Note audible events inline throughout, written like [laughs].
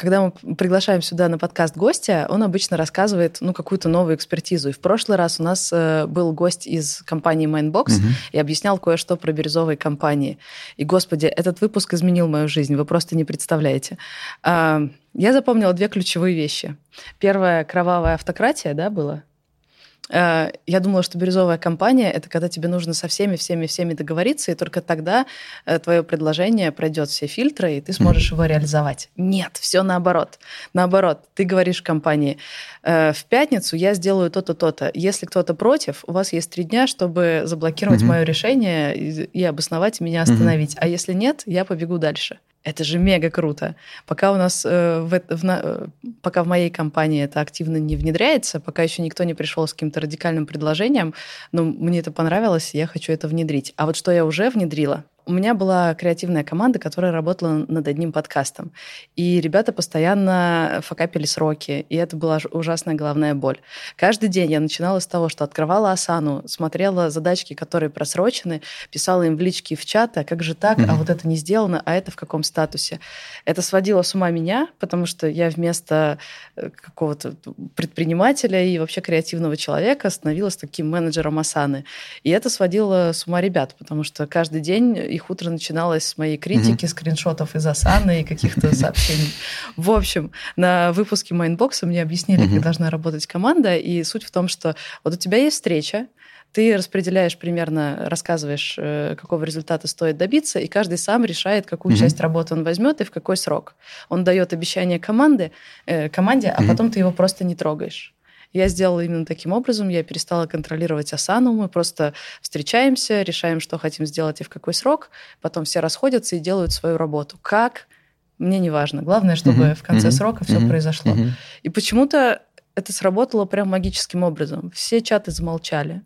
когда мы приглашаем сюда на подкаст гостя, он обычно рассказывает ну, какую-то новую экспертизу. И в прошлый раз у нас э, был гость из компании Mindbox угу. и объяснял кое-что про бирюзовые компании. И, господи, этот выпуск изменил мою жизнь, вы просто не представляете. Э, я запомнила две ключевые вещи. Первая кровавая автократия, да, была? Э, я думала, что бирюзовая компания — это когда тебе нужно со всеми, всеми, всеми договориться, и только тогда э, твое предложение пройдет все фильтры, и ты сможешь его реализовать. Нет, все наоборот. Наоборот, ты говоришь компании, «Э, в пятницу я сделаю то-то, то-то. Если кто-то против, у вас есть три дня, чтобы заблокировать мое решение и обосновать меня остановить. А если нет, я побегу дальше. Это же мега круто. Пока у нас э, в, в, э, пока в моей компании это активно не внедряется, пока еще никто не пришел с каким-то радикальным предложением, но мне это понравилось, я хочу это внедрить. А вот что я уже внедрила, у меня была креативная команда, которая работала над одним подкастом. И ребята постоянно факапили сроки, и это была ужасная головная боль. Каждый день я начинала с того, что открывала Асану, смотрела задачки, которые просрочены, писала им в лички в чаты, а как же так, а вот это не сделано, а это в каком статусе. Это сводило с ума меня, потому что я вместо э, какого-то предпринимателя и вообще креативного человека становилась таким менеджером Asana. И это сводило с ума ребят, потому что каждый день их утро начиналось с моей критики, mm-hmm. скриншотов из Asana и каких-то [laughs] сообщений. В общем, на выпуске Mindbox'а мне объяснили, mm-hmm. как должна работать команда, и суть в том, что вот у тебя есть встреча, ты распределяешь примерно, рассказываешь, э, какого результата стоит добиться, и каждый сам решает, какую mm-hmm. часть работы он возьмет и в какой срок. Он дает обещание команды, э, команде, а mm-hmm. потом ты его просто не трогаешь. Я сделала именно таким образом. Я перестала контролировать Асану. Мы просто встречаемся, решаем, что хотим сделать и в какой срок. Потом все расходятся и делают свою работу. Как? Мне не важно. Главное, чтобы uh-huh. в конце uh-huh. срока все uh-huh. произошло. Uh-huh. И почему-то это сработало прям магическим образом. Все чаты замолчали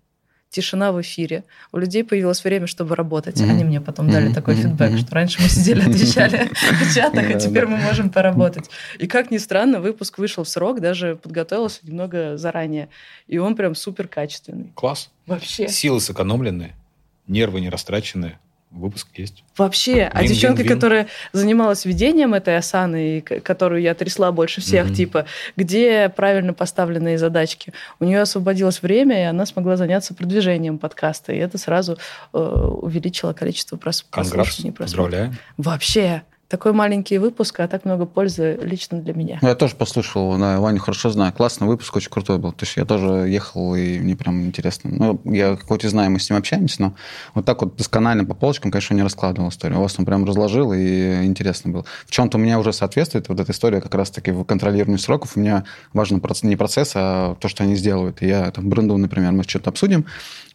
тишина в эфире. У людей появилось время, чтобы работать. Mm-hmm. Они мне потом дали mm-hmm. такой фидбэк, mm-hmm. что раньше мы сидели, [laughs] отвечали в чатах, а теперь мы можем поработать. И как ни странно, выпуск вышел в срок, даже подготовился немного заранее. И он прям супер качественный. Класс. Вообще. Силы сэкономлены, нервы не растрачены выпуск есть. Вообще, а девчонка, которая занималась ведением этой осаны, которую я трясла больше всех, mm-hmm. типа, где правильно поставленные задачки, у нее освободилось время, и она смогла заняться продвижением подкаста, и это сразу э, увеличило количество прос- прослушиваний. Поздравляю. Вообще, такой маленький выпуск, а так много пользы лично для меня. Я тоже послушал, да, Ваню хорошо знаю. Классный выпуск, очень крутой был. То есть я тоже ехал, и мне прям интересно. Ну, я хоть и знаю, мы с ним общаемся, но вот так вот досконально по полочкам, конечно, не раскладывал историю. У вас он прям разложил, и интересно было. В чем-то у меня уже соответствует вот эта история как раз-таки в контролировании сроков. У меня важен не процесс, а то, что они сделают. И я там бренду, например, мы что-то обсудим,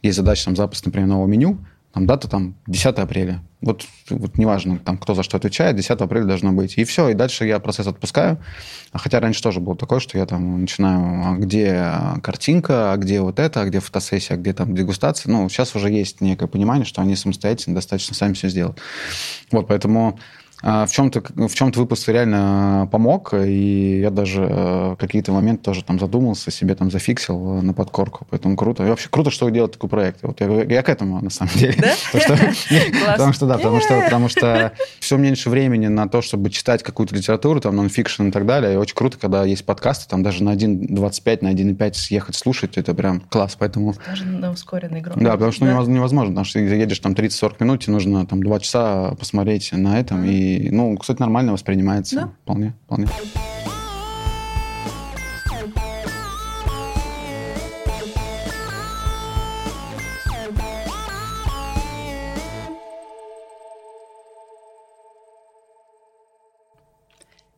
есть задача там запуск, например, нового меню, там дата там 10 апреля. Вот, вот неважно, там, кто за что отвечает, 10 апреля должно быть. И все, и дальше я процесс отпускаю. А хотя раньше тоже было такое, что я там начинаю, а где картинка, а где вот это, а где фотосессия, а где там дегустация. Ну, сейчас уже есть некое понимание, что они самостоятельно достаточно сами все сделают. Вот, поэтому в чем-то в чем-то выпуск реально помог, и я даже э, какие-то моменты тоже там задумался, себе там зафиксил на подкорку, поэтому круто. И вообще круто, что вы делаете такой проект. Вот я, я к этому на самом деле. [laughs] [laughs] Потому что, да, потому что, [laughs] потому что все меньше времени на то, чтобы читать какую-то литературу, там, нонфикшн и так далее. И очень круто, когда есть подкасты, там даже на 1.25, на 1.5 съехать слушать, это прям класс, поэтому... Даже на ускоренной громкости. Да, потому что невозможно, потому что едешь там 30-40 минут, тебе нужно там 2 часа посмотреть на этом, и ну, кстати, нормально воспринимается. Да? Вполне, вполне.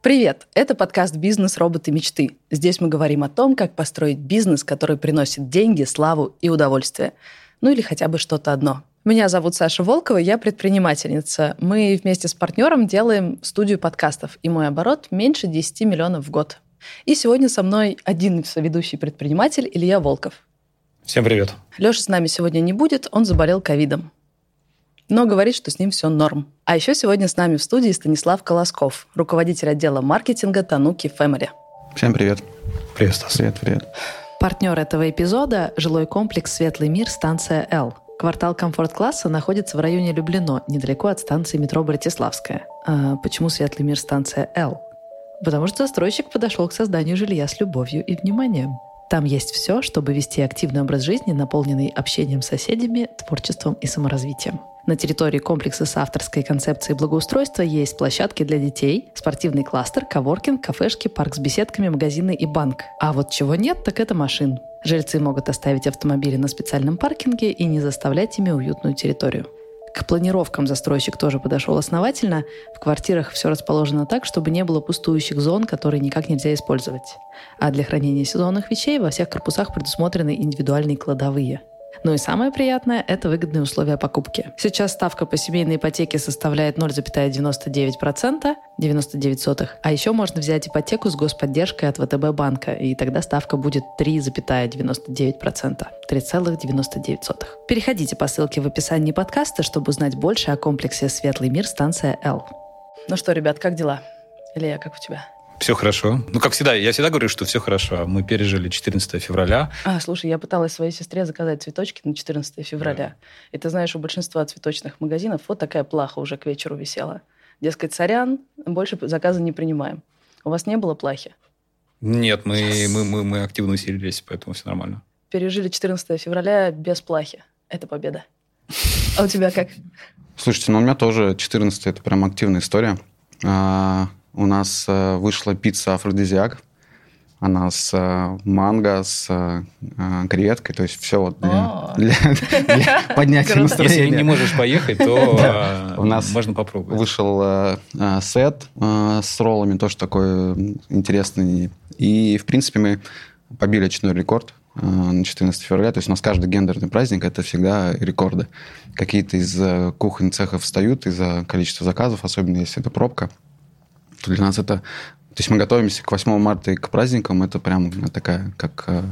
Привет! Это подкаст «Бизнес. Роботы. Мечты». Здесь мы говорим о том, как построить бизнес, который приносит деньги, славу и удовольствие. Ну или хотя бы что-то одно – меня зовут Саша Волкова, я предпринимательница. Мы вместе с партнером делаем студию подкастов, и мой оборот меньше 10 миллионов в год. И сегодня со мной один ведущий предприниматель Илья Волков. Всем привет. Леша с нами сегодня не будет, он заболел ковидом. Но говорит, что с ним все норм. А еще сегодня с нами в студии Станислав Колосков, руководитель отдела маркетинга Тануки Family. Всем привет. Привет, Стас. Привет, привет. Партнер этого эпизода – жилой комплекс «Светлый мир», станция «Л». Квартал комфорт-класса находится в районе Люблино, недалеко от станции метро Братиславская. А почему Светлый мир станция Л? Потому что застройщик подошел к созданию жилья с любовью и вниманием. Там есть все, чтобы вести активный образ жизни, наполненный общением с соседями, творчеством и саморазвитием. На территории комплекса с авторской концепцией благоустройства есть площадки для детей, спортивный кластер, коворкинг, кафешки, парк с беседками, магазины и банк. А вот чего нет, так это машин. Жильцы могут оставить автомобили на специальном паркинге и не заставлять ими уютную территорию. К планировкам застройщик тоже подошел основательно. В квартирах все расположено так, чтобы не было пустующих зон, которые никак нельзя использовать. А для хранения сезонных вещей во всех корпусах предусмотрены индивидуальные кладовые – ну и самое приятное – это выгодные условия покупки. Сейчас ставка по семейной ипотеке составляет 0,99%, 99 сотых. А еще можно взять ипотеку с господдержкой от ВТБ банка, и тогда ставка будет 3,99%. 3,99. Переходите по ссылке в описании подкаста, чтобы узнать больше о комплексе «Светлый мир» станция «Л». Ну что, ребят, как дела? Илья, как у тебя? Все хорошо. Ну, как всегда, я всегда говорю, что все хорошо. Мы пережили 14 февраля. А, слушай, я пыталась своей сестре заказать цветочки на 14 февраля. Да. И ты знаешь, у большинства цветочных магазинов вот такая плаха уже к вечеру висела. Дескать, сорян, больше заказы не принимаем. У вас не было плахи? Нет, мы, yes. мы, мы, мы активно усилились, поэтому все нормально. Пережили 14 февраля без плахи. Это победа. А у тебя как? Слушайте, ну у меня тоже 14 это прям активная история. А, у нас э, вышла пицца афродизиак. Она с э, манго, с э, креветкой, то есть все вот для, для, для [laughs] поднятия настроения. Если не можешь поехать, то [laughs] у нас можно попробовать. Вышел сет с роллами, тоже такой интересный. И, в принципе, мы побили очередной рекорд на 14 февраля. То есть у нас каждый гендерный праздник – это всегда рекорды. Какие-то из кухонь цехов встают из-за количества заказов, особенно если это пробка то для нас это... То есть мы готовимся к 8 марта и к праздникам, это прям такая, как э,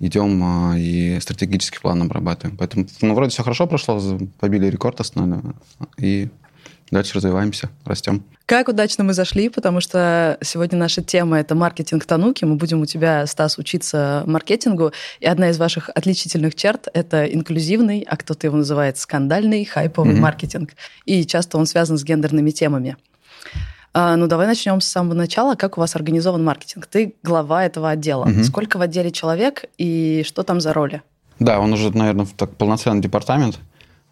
идем э, и стратегический план обрабатываем. Поэтому, ну, вроде все хорошо прошло, побили рекорд основной, и дальше развиваемся, растем. Как удачно мы зашли, потому что сегодня наша тема – это маркетинг Тануки. Мы будем у тебя, Стас, учиться маркетингу. И одна из ваших отличительных черт – это инклюзивный, а кто-то его называет скандальный, хайповый mm-hmm. маркетинг. И часто он связан с гендерными темами. А, ну, давай начнем с самого начала. Как у вас организован маркетинг? Ты глава этого отдела. Угу. Сколько в отделе человек и что там за роли? Да, он уже, наверное, так полноценный департамент.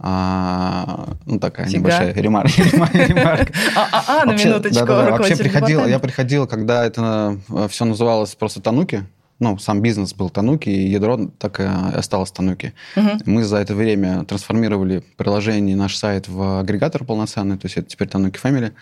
А, ну, такая Фига. небольшая [laughs] ремарка. А, на минуточку. Вообще приходил, я приходил, когда это э, все называлось просто Тануки, ну, сам бизнес был Тануки, и ядро так и осталось Тануки. Угу. Мы за это время трансформировали приложение, наш сайт в агрегатор полноценный, то есть это теперь Тануки Family.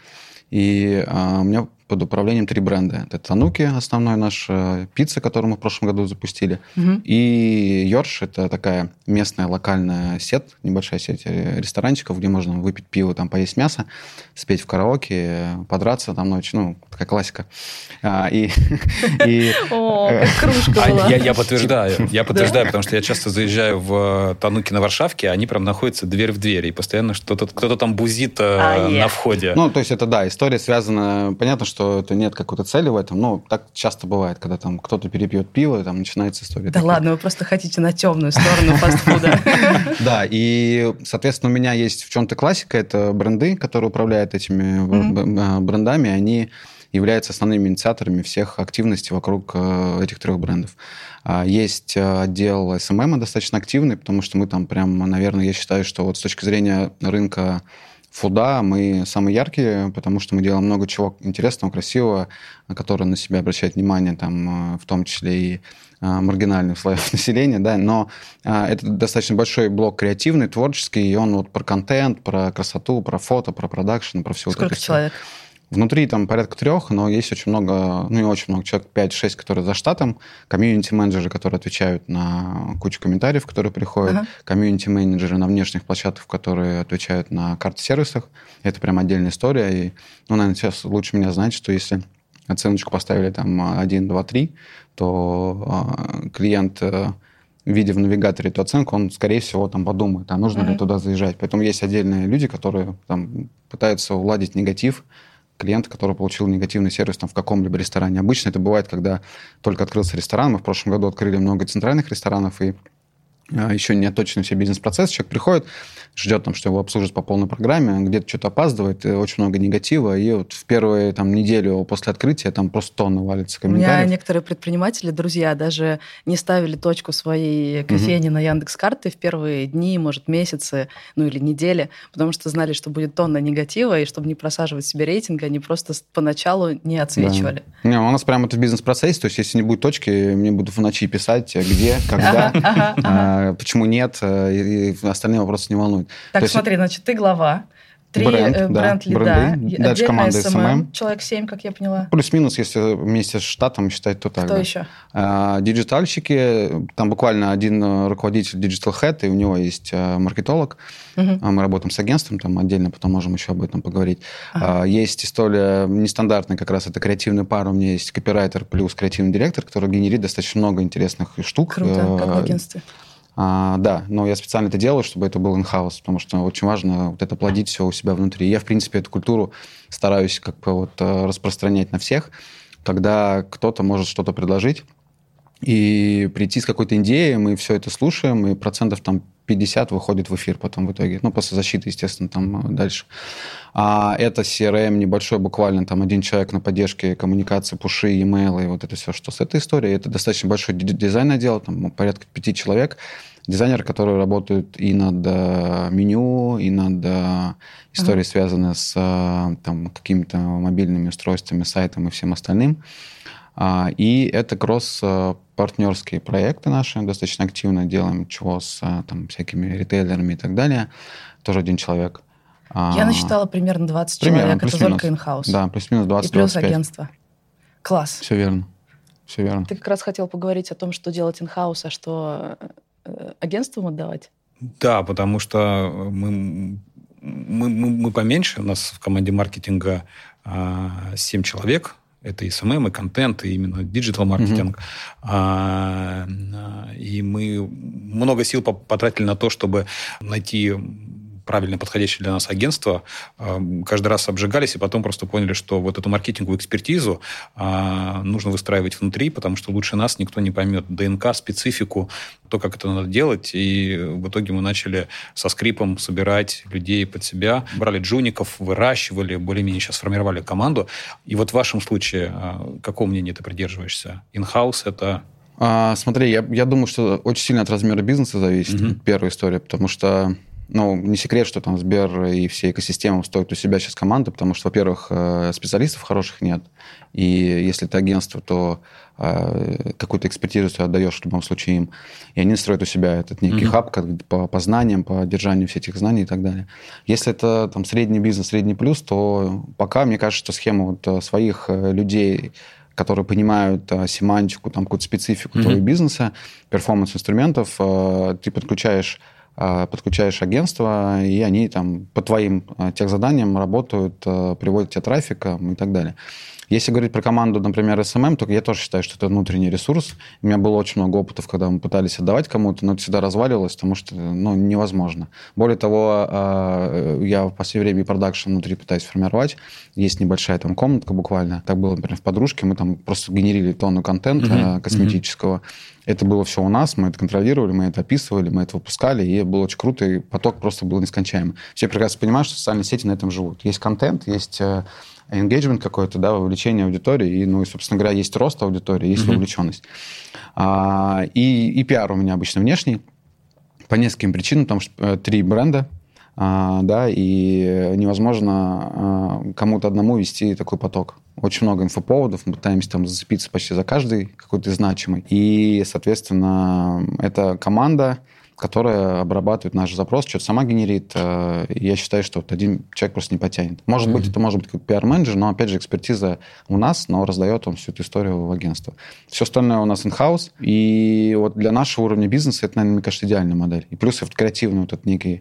И а, у меня под управлением три бренда. Это Тануки, основной наш, э, пицца, которую мы в прошлом году запустили, угу. и Йорш, это такая местная локальная сеть, небольшая сеть ресторанчиков, где можно выпить пиво, там поесть мясо, спеть в караоке, подраться там ночью, ну, такая классика. А, и, [laughs] и, О, кружка а была. Я, я подтверждаю, я подтверждаю, потому что я часто заезжаю в Тануки на Варшавке, они прям находятся дверь в дверь, и постоянно что-то, кто-то там бузит э, а, на входе. Ну, то есть это, да, история связана, понятно, что что это нет какой-то цели в этом. Но так часто бывает, когда там кто-то перепьет пиво, и там начинается история. Да ладно, вы просто хотите на темную сторону фастфуда. [laughs] Да, и, соответственно, у меня есть в чем-то классика, это бренды, которые управляют этими а, брендами, они являются основными инициаторами всех активностей вокруг э, этих трех брендов. А, есть э, отдел SMM достаточно активный, потому что мы там прям, наверное, я считаю, что вот с точки зрения рынка фуда мы самые яркие, потому что мы делаем много чего интересного, красивого, которое на себя обращает внимание, там, э, в том числе и э, маргинальных слоев [laughs] населения, да, но а, это достаточно большой блок креативный, творческий, и он вот про контент, про красоту, про фото, про продакшн, про все Сколько вот это человек? Все. Внутри там порядка трех, но есть очень много, ну не очень много, человек 5-6, которые за штатом, комьюнити-менеджеры, которые отвечают на кучу комментариев, которые приходят, ага. комьюнити-менеджеры на внешних площадках, которые отвечают на карт-сервисах. Это прям отдельная история. И, ну, наверное, сейчас лучше меня знать, что если оценочку поставили там 1, 2, 3, то э, клиент э, видя в навигаторе эту оценку, он, скорее всего, там подумает, а нужно mm-hmm. ли туда заезжать. Поэтому есть отдельные люди, которые там пытаются уладить негатив, клиента, который получил негативный сервис там, в каком-либо ресторане. Обычно это бывает, когда только открылся ресторан. Мы в прошлом году открыли много центральных ресторанов, и еще не отточены все бизнес-процессы, человек приходит, ждет, там, что его обслужат по полной программе, где-то что-то опаздывает, очень много негатива, и вот в первую там, неделю после открытия там просто тонны валится комментариев. У меня некоторые предприниматели, друзья, даже не ставили точку своей кофейни угу. на Яндекс.Карты в первые дни, может, месяцы, ну или недели, потому что знали, что будет тонна негатива, и чтобы не просаживать себе рейтинг, они просто поначалу не отсвечивали. Да. Не, у нас прямо это в бизнес-процессе, то есть если не будет точки, мне будут в ночи писать, где, когда, а, почему нет, э, и остальные вопросы не волнуют. Так, То смотри, есть... значит, ты глава, три бренд, э, да, бренд лида, дальше команда SMM. SMM. Человек 7, как я поняла. Плюс-минус, если вместе с штатом считать, то так. Кто да. еще? А, диджитальщики, там буквально один э, руководитель Digital Head, и у него есть а, маркетолог. Угу. Мы работаем с агентством, там отдельно потом можем еще об этом поговорить. Ага. А, есть история нестандартная, как раз это креативный пар. У меня есть копирайтер плюс креативный директор, который генерит достаточно много интересных штук. Круто, как в агентстве. А, да, но я специально это делаю, чтобы это был инхаус, потому что очень важно вот это плодить все у себя внутри. Я, в принципе, эту культуру стараюсь как бы вот э, распространять на всех, когда кто-то может что-то предложить, и прийти с какой-то идеей, мы все это слушаем, и процентов там 50 выходит в эфир потом в итоге. Ну, после защиты, естественно, там э, дальше. А это CRM небольшой, буквально там один человек на поддержке коммуникации, пуши, e-mail и вот это все, что с этой историей. Это достаточно большой дизайн отдел, там порядка пяти человек дизайнеры, которые работают и над э, меню, и над э, историей, uh-huh. связанной с там, какими-то мобильными устройствами, сайтом и всем остальным. А, и это кросс-партнерские проекты наши, достаточно активно делаем, чего с там, всякими ритейлерами и так далее. Тоже один человек. А, Я насчитала примерно 20 примерно, человек, это только инхаус. Да, плюс-минус 20 И плюс агентство. Класс. Все верно. Все верно. Ты как раз хотел поговорить о том, что делать in-house, а что Э, агентствам отдавать? Да, потому что мы, мы, мы, мы поменьше, у нас в команде маркетинга а, 7 человек, это и SMM, и контент, и именно digital-маркетинг. Mm-hmm. А, и мы много сил потратили на то, чтобы найти правильно подходящее для нас агентство, а, каждый раз обжигались и потом просто поняли, что вот эту маркетинговую экспертизу а, нужно выстраивать внутри, потому что лучше нас никто не поймет ДНК, специфику, то, как это надо делать. И в итоге мы начали со скрипом собирать людей под себя, брали джуников, выращивали, более-менее сейчас сформировали команду. И вот в вашем случае, а, какого мнения ты придерживаешься? Инхаус это а, смотри, я, я думаю, что очень сильно от размера бизнеса зависит, mm-hmm. первая история, потому что ну, не секрет, что там Сбер и все экосистемы стоят у себя сейчас команды, потому что, во-первых, э, специалистов хороших нет. И если ты агентство, то э, какую-то экспертизу ты отдаешь в любом случае им. И они строят у себя этот некий mm-hmm. хаб как, по, по знаниям, по держанию всех этих знаний и так далее. Если это там средний бизнес, средний плюс, то пока, мне кажется, что схема вот э, своих людей которые понимают а, семантику, там, какую-то специфику mm-hmm. твоего бизнеса, перформанс-инструментов, а, ты подключаешь подключаешь агентство, и они там по твоим а, тех заданиям работают, а, приводят тебе трафик и так далее. Если говорить про команду, например, SMM, то я тоже считаю, что это внутренний ресурс. У меня было очень много опытов, когда мы пытались отдавать кому-то, но это всегда разваливалось, потому что ну, невозможно. Более того, я в последнее время и продакшн внутри пытаюсь формировать. Есть небольшая там комнатка буквально. Так было, например, в подружке. Мы там просто генерили тонну контента mm-hmm. косметического. Mm-hmm это было все у нас, мы это контролировали, мы это описывали, мы это выпускали, и было очень круто, и поток просто был нескончаемый. Все прекрасно понимают, что социальные сети на этом живут. Есть контент, есть э, engagement какой-то, да, вовлечение аудитории, и, ну, и, собственно говоря, есть рост аудитории, есть mm-hmm. вовлеченность. А, и, и пиар у меня обычно внешний, по нескольким причинам, потому что э, три бренда, а, да, и невозможно а, кому-то одному вести такой поток. Очень много инфоповодов, мы пытаемся там зацепиться почти за каждый какой-то значимый. И, соответственно, это команда, которая обрабатывает наш запрос, что-то сама генерит. Э, я считаю, что вот один человек просто не потянет. Может mm-hmm. быть, это может быть как пиар-менеджер, но, опять же, экспертиза у нас, но раздает он всю эту историю в агентство. Все остальное у нас in-house. И вот для нашего уровня бизнеса это, наверное, мне кажется, идеальная модель. И плюс вот креативный вот этот некий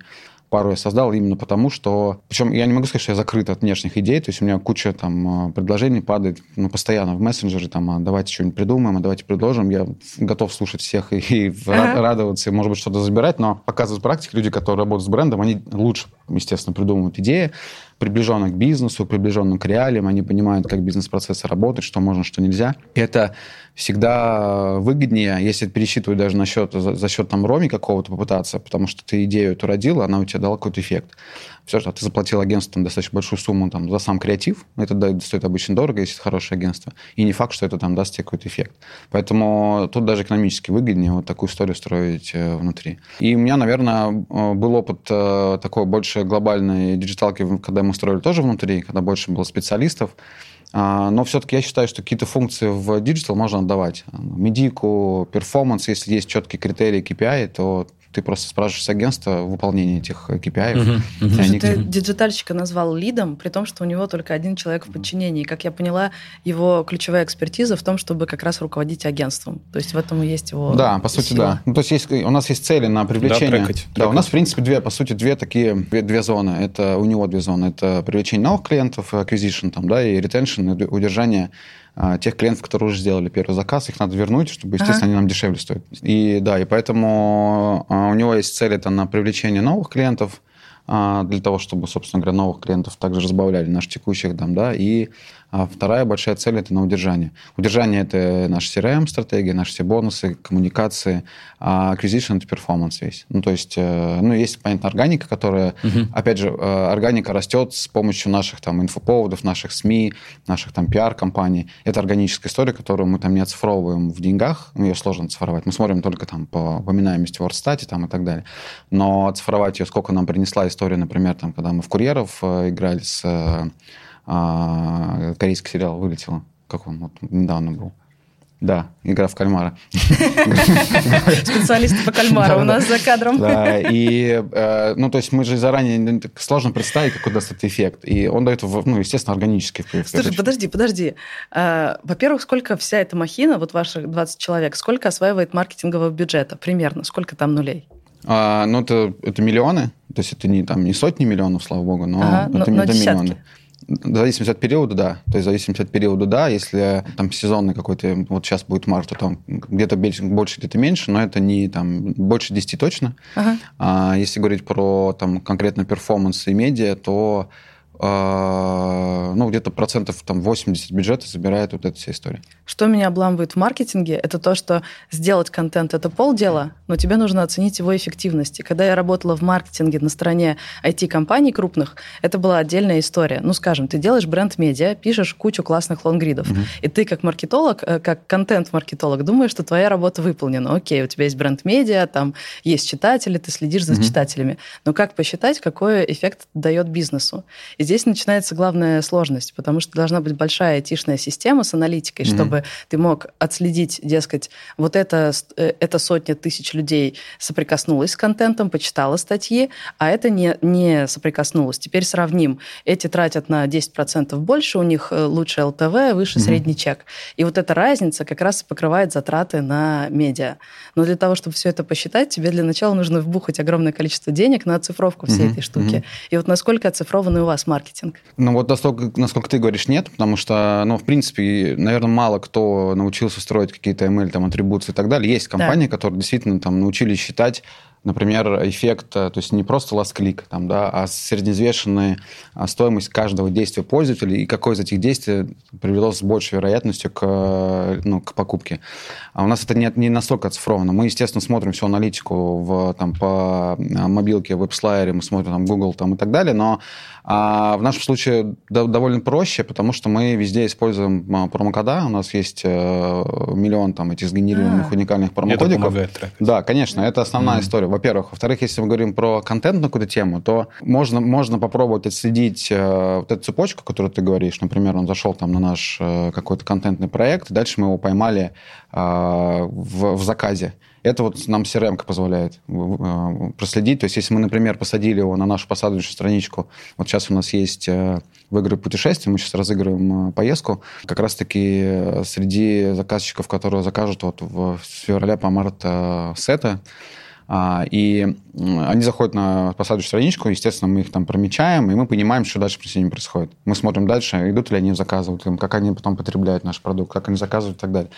пару я создал именно потому, что... Причем я не могу сказать, что я закрыт от внешних идей, то есть у меня куча там предложений падает ну, постоянно в мессенджеры, там, а давайте что-нибудь придумаем, а давайте предложим. Я готов слушать всех и, и ага. радоваться, и, может быть, что-то забирать, но показывают практики, люди, которые работают с брендом, они лучше, естественно, придумывают идеи, приближенных к бизнесу, приближенных к реалиям, они понимают, как бизнес-процессы работают, что можно, что нельзя. Это всегда выгоднее, если пересчитывать даже на счет, за, за счет там ROMI какого-то попытаться, потому что ты идею эту родила, она у тебя дала какой-то эффект. Все, что ты заплатил агентству там, достаточно большую сумму там, за сам креатив, это стоит обычно дорого, если это хорошее агентство, и не факт, что это там даст тебе какой-то эффект. Поэтому тут даже экономически выгоднее вот такую историю строить э, внутри. И у меня, наверное, э, был опыт э, такой больше глобальной диджиталки, когда мы строили тоже внутри, когда больше было специалистов, а, но все-таки я считаю, что какие-то функции в digital можно отдавать. Медийку, перформанс, если есть четкие критерии KPI, то ты просто спрашиваешь агентства выполнение этих KPI. Угу, угу. Они... Ты диджитальщика назвал лидом, при том, что у него только один человек в подчинении. Как я поняла, его ключевая экспертиза в том, чтобы как раз руководить агентством. То есть в этом и есть его Да, по сути, сила. да. Ну, то есть, есть у нас есть цели на привлечение... Да, трекать, да, у нас, в принципе, две, по сути, две такие, две, две зоны. Это у него две зоны. Это привлечение новых клиентов, acquisition, там, да, и retention, удержание тех клиентов, которые уже сделали первый заказ, их надо вернуть, чтобы, естественно, ага. они нам дешевле стоят. И да, и поэтому а, у него есть цель это на привлечение новых клиентов, а, для того, чтобы, собственно говоря, новых клиентов также разбавляли наших текущих там, да, и а вторая большая цель – это на удержание. Удержание – это наша CRM-стратегия, наши все бонусы, коммуникации, а acquisition – это перформанс весь. Ну, то есть, э, ну, есть, понятно, органика, которая, uh-huh. опять же, э, органика растет с помощью наших там инфоповодов, наших СМИ, наших там пиар-компаний. Это органическая история, которую мы там не оцифровываем в деньгах, ну, ее сложно цифровать. Мы смотрим только там по упоминаемости в Вордстате там и так далее. Но оцифровать ее, сколько нам принесла история, например, там, когда мы в «Курьеров» э, играли с а, корейский сериал вылетело. Как он вот, недавно был? Да, игра в кальмара. Специалисты по кальмару у нас за кадром. Да, и, э, ну, то есть мы же заранее, ну, сложно представить, какой даст этот эффект. И он дает, ну, естественно, органический эффект. Слушай, подожди, подожди. А, во-первых, сколько вся эта махина, вот ваших 20 человек, сколько осваивает маркетингового бюджета примерно? Сколько там нулей? А, ну, это, это миллионы. То есть это не, там, не сотни миллионов, слава богу, но ага, это, но, это но миллионы. В зависимости от периода, да. То есть в зависимости от периода, да. Если там сезонный какой-то, вот сейчас будет март, то там где-то больше, где-то меньше, но это не там больше 10 точно. Ага. А если говорить про там конкретно перформанс и медиа, то а, ну, где-то процентов там 80 бюджета забирает вот эта вся история. Что меня обламывает в маркетинге, это то, что сделать контент – это полдела, но тебе нужно оценить его эффективность. И когда я работала в маркетинге на стороне IT-компаний крупных, это была отдельная история. Ну, скажем, ты делаешь бренд-медиа, пишешь кучу классных лонгридов, угу. и ты как маркетолог, э, как контент-маркетолог думаешь, что твоя работа выполнена. Окей, у тебя есть бренд-медиа, там есть читатели, ты следишь за угу. читателями. Но как посчитать, какой эффект дает бизнесу? И здесь начинается главная сложность, потому что должна быть большая айтишная система с аналитикой, mm-hmm. чтобы ты мог отследить, дескать, вот это, э, это сотня тысяч людей соприкоснулась с контентом, почитала статьи, а это не, не соприкоснулось. Теперь сравним. Эти тратят на 10% больше, у них э, лучше ЛТВ, выше mm-hmm. средний чек. И вот эта разница как раз покрывает затраты на медиа. Но для того, чтобы все это посчитать, тебе для начала нужно вбухать огромное количество денег на оцифровку всей mm-hmm. этой штуки. Mm-hmm. И вот насколько оцифрованы у вас маркетинг? Маркетинг? Ну вот настолько, насколько ты говоришь, нет, потому что, ну, в принципе, наверное, мало кто научился строить какие-то ML, там, атрибуции и так далее. Есть компании, да. которые действительно там научились считать например, эффект, то есть не просто click, там, да, а среднеизвешенная стоимость каждого действия пользователя и какое из этих действий привело с большей вероятностью к, ну, к покупке. А у нас это не, не настолько оцифровано. Мы, естественно, смотрим всю аналитику в, там, по мобилке, веб-слайере, мы смотрим там, Google там, и так далее, но а в нашем случае довольно проще, потому что мы везде используем а, промокода. У нас есть э, миллион там этих сгенерированных а, уникальных промокодиков. Это помогает. Да, конечно, это основная mm. история, во-первых. Во-вторых, если мы говорим про контентную какую-то тему, то можно, можно попробовать отследить э, вот эту цепочку, которую ты говоришь. Например, он зашел там на наш э, какой-то контентный проект, дальше мы его поймали в, в заказе. Это вот нам CRM позволяет э, проследить. То есть, если мы, например, посадили его на нашу посадочную страничку, вот сейчас у нас есть э, в игры путешествия, мы сейчас разыгрываем э, поездку, как раз-таки среди заказчиков, которые закажут вот в, с февраля по март сета, и они заходят на посадочную страничку, естественно, мы их там промечаем, и мы понимаем, что дальше с ними происходит. Мы смотрим дальше, идут ли они заказывают, как они потом потребляют наш продукт, как они заказывают и так далее.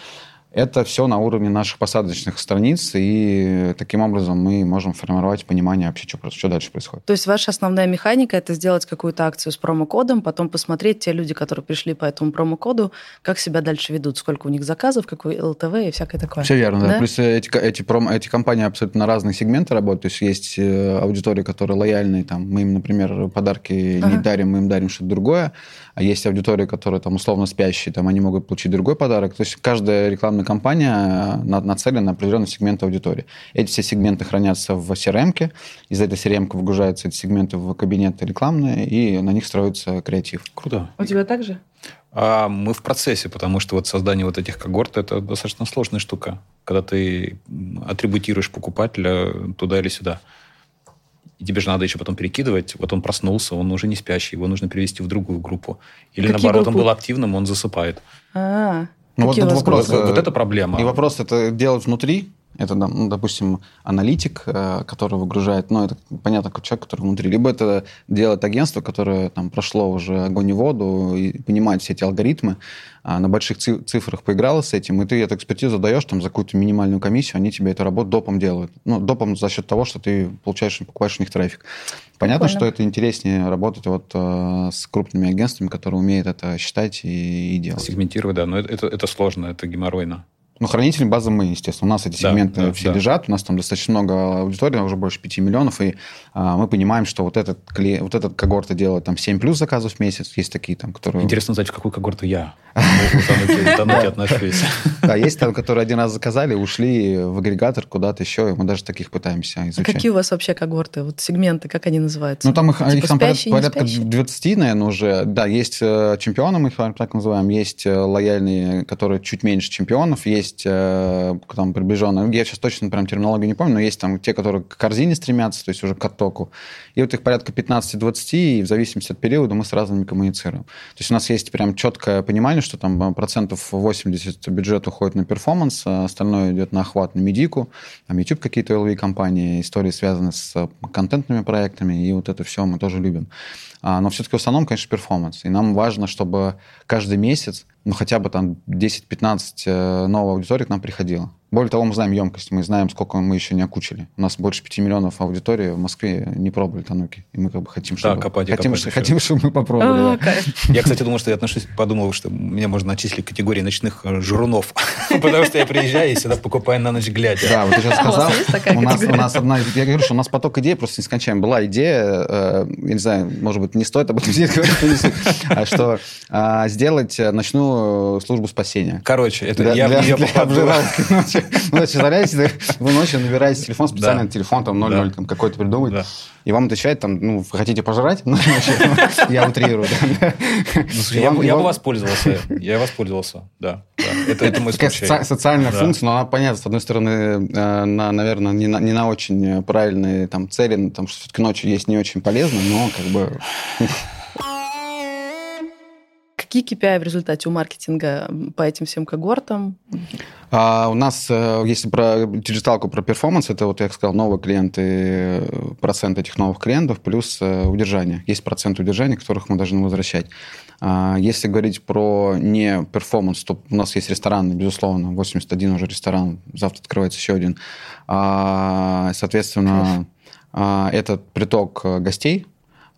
Это все на уровне наших посадочных страниц, и таким образом мы можем формировать понимание вообще, что, что дальше происходит. То есть ваша основная механика – это сделать какую-то акцию с промокодом, потом посмотреть те люди, которые пришли по этому промокоду, как себя дальше ведут, сколько у них заказов, какой ЛТВ и всякое такое. Все верно, да. да? Плюс эти, эти, промо, эти компании абсолютно на разные сегменты работают. То есть есть э, аудитория, которая лояльные, там, мы им, например, подарки ага. не дарим, мы им дарим что-то другое а есть аудитория, которая там условно спящие, там они могут получить другой подарок. То есть каждая рекламная кампания э, нацелена на определенный сегмент аудитории. Эти все сегменты хранятся в CRM, из этой CRM выгружаются эти сегменты в кабинеты рекламные, и на них строится креатив. Круто. У тебя так же? А мы в процессе, потому что вот создание вот этих когорт это достаточно сложная штука, когда ты атрибутируешь покупателя туда или сюда и тебе же надо еще потом перекидывать. Вот он проснулся, он уже не спящий, его нужно перевести в другую группу. Или Какие наоборот, группы? он был активным, он засыпает. А, ну, вот, вопрос, вот, вот это проблема. И вопрос это делать внутри, это, ну, допустим, аналитик, э, который выгружает, ну, это, понятно, как человек, который внутри. Либо это делает агентство, которое там прошло уже огонь и воду и понимает все эти алгоритмы, а на больших цифрах поиграло с этим, и ты эту экспертизу даешь там за какую-то минимальную комиссию, они тебе эту работу допом делают. Ну, допом за счет того, что ты получаешь, покупаешь у них трафик. Понятно, Прикольно. что это интереснее работать вот э, с крупными агентствами, которые умеют это считать и, и делать. Сегментировать, да, но это, это, это сложно, это геморройно. Ну, хранитель базы мы, естественно. У нас эти сегменты да, все да. лежат, у нас там достаточно много аудитории, уже больше 5 миллионов, и а, мы понимаем, что вот этот, клиент, вот этот когорта делает там 7 плюс заказов в месяц, есть такие там, которые... Интересно знать, в какую когорту я [laughs] отношусь. Да, есть там, которые один раз заказали, ушли в агрегатор куда-то еще, и мы даже таких пытаемся изучать. А какие у вас вообще когорты, вот сегменты, как они называются? Ну, там их, типа их там спящие, порядка 20, наверное, уже. Да, есть э, чемпионы, мы их так называем, есть э, лояльные, которые чуть меньше чемпионов, есть э, там приближенные, я сейчас точно прям терминологию не помню, но есть там те, которые к корзине стремятся, то есть уже к оттоку. И вот их порядка 15-20, и в зависимости от периода мы с разными коммуницируем. То есть у нас есть прям четкое понимание, что там процентов 80 бюджет уходит на перформанс, а остальное идет на охват, на медику, там YouTube какие-то LV-компании, истории связаны с контентными проектами, и вот это все мы тоже любим. А, но все-таки в основном, конечно, перформанс. И нам важно, чтобы каждый месяц ну, хотя бы там 10-15 э, новых аудиторий к нам приходило. Более того, мы знаем емкость, мы знаем, сколько мы еще не окучили. У нас больше 5 миллионов аудитории в Москве не пробовали тануки. И мы как бы хотим, чтобы... Да, копать хотим, копать хотим, чтобы мы попробовали. да. Я, кстати, думал, что я отношусь, подумал, что меня можно начислить к категории ночных э, журнов. [laughs] Потому что я приезжаю и всегда покупаю на ночь глядя. Да, вот ты сейчас [laughs] сказал. У нас, у нас одна... Я говорю, что у нас поток идей просто нескончаем. Была идея, э, я не знаю, может быть, не стоит об этом говорить, а что а, сделать ночную службу спасения. Короче, это я в нее попаду. Ну, представляете, вы ночью набираете телефон, специально телефон, там 00 да. там какой-то придумать, и вам отвечает, там, ну, вы хотите пожрать? Ну, я утрирую. Ну, я бы воспользовался, я воспользовался, да. Это, это мой случай. социальная функция, но она, понятно, с одной стороны, э, на, наверное, не на, не на очень правильные там, цели, там, что все-таки ночью есть не очень полезно, но как бы... Какие KPI в результате у маркетинга по этим всем когортам? А у нас, э, если про диджиталку, про перформанс, это вот, я сказал, новые клиенты, э, процент этих новых клиентов плюс э, удержание. Есть процент удержания, которых мы должны возвращать. А если говорить про не перформанс, то у нас есть рестораны, безусловно, 81 уже ресторан, завтра открывается еще один. А, соответственно, а, это приток гостей,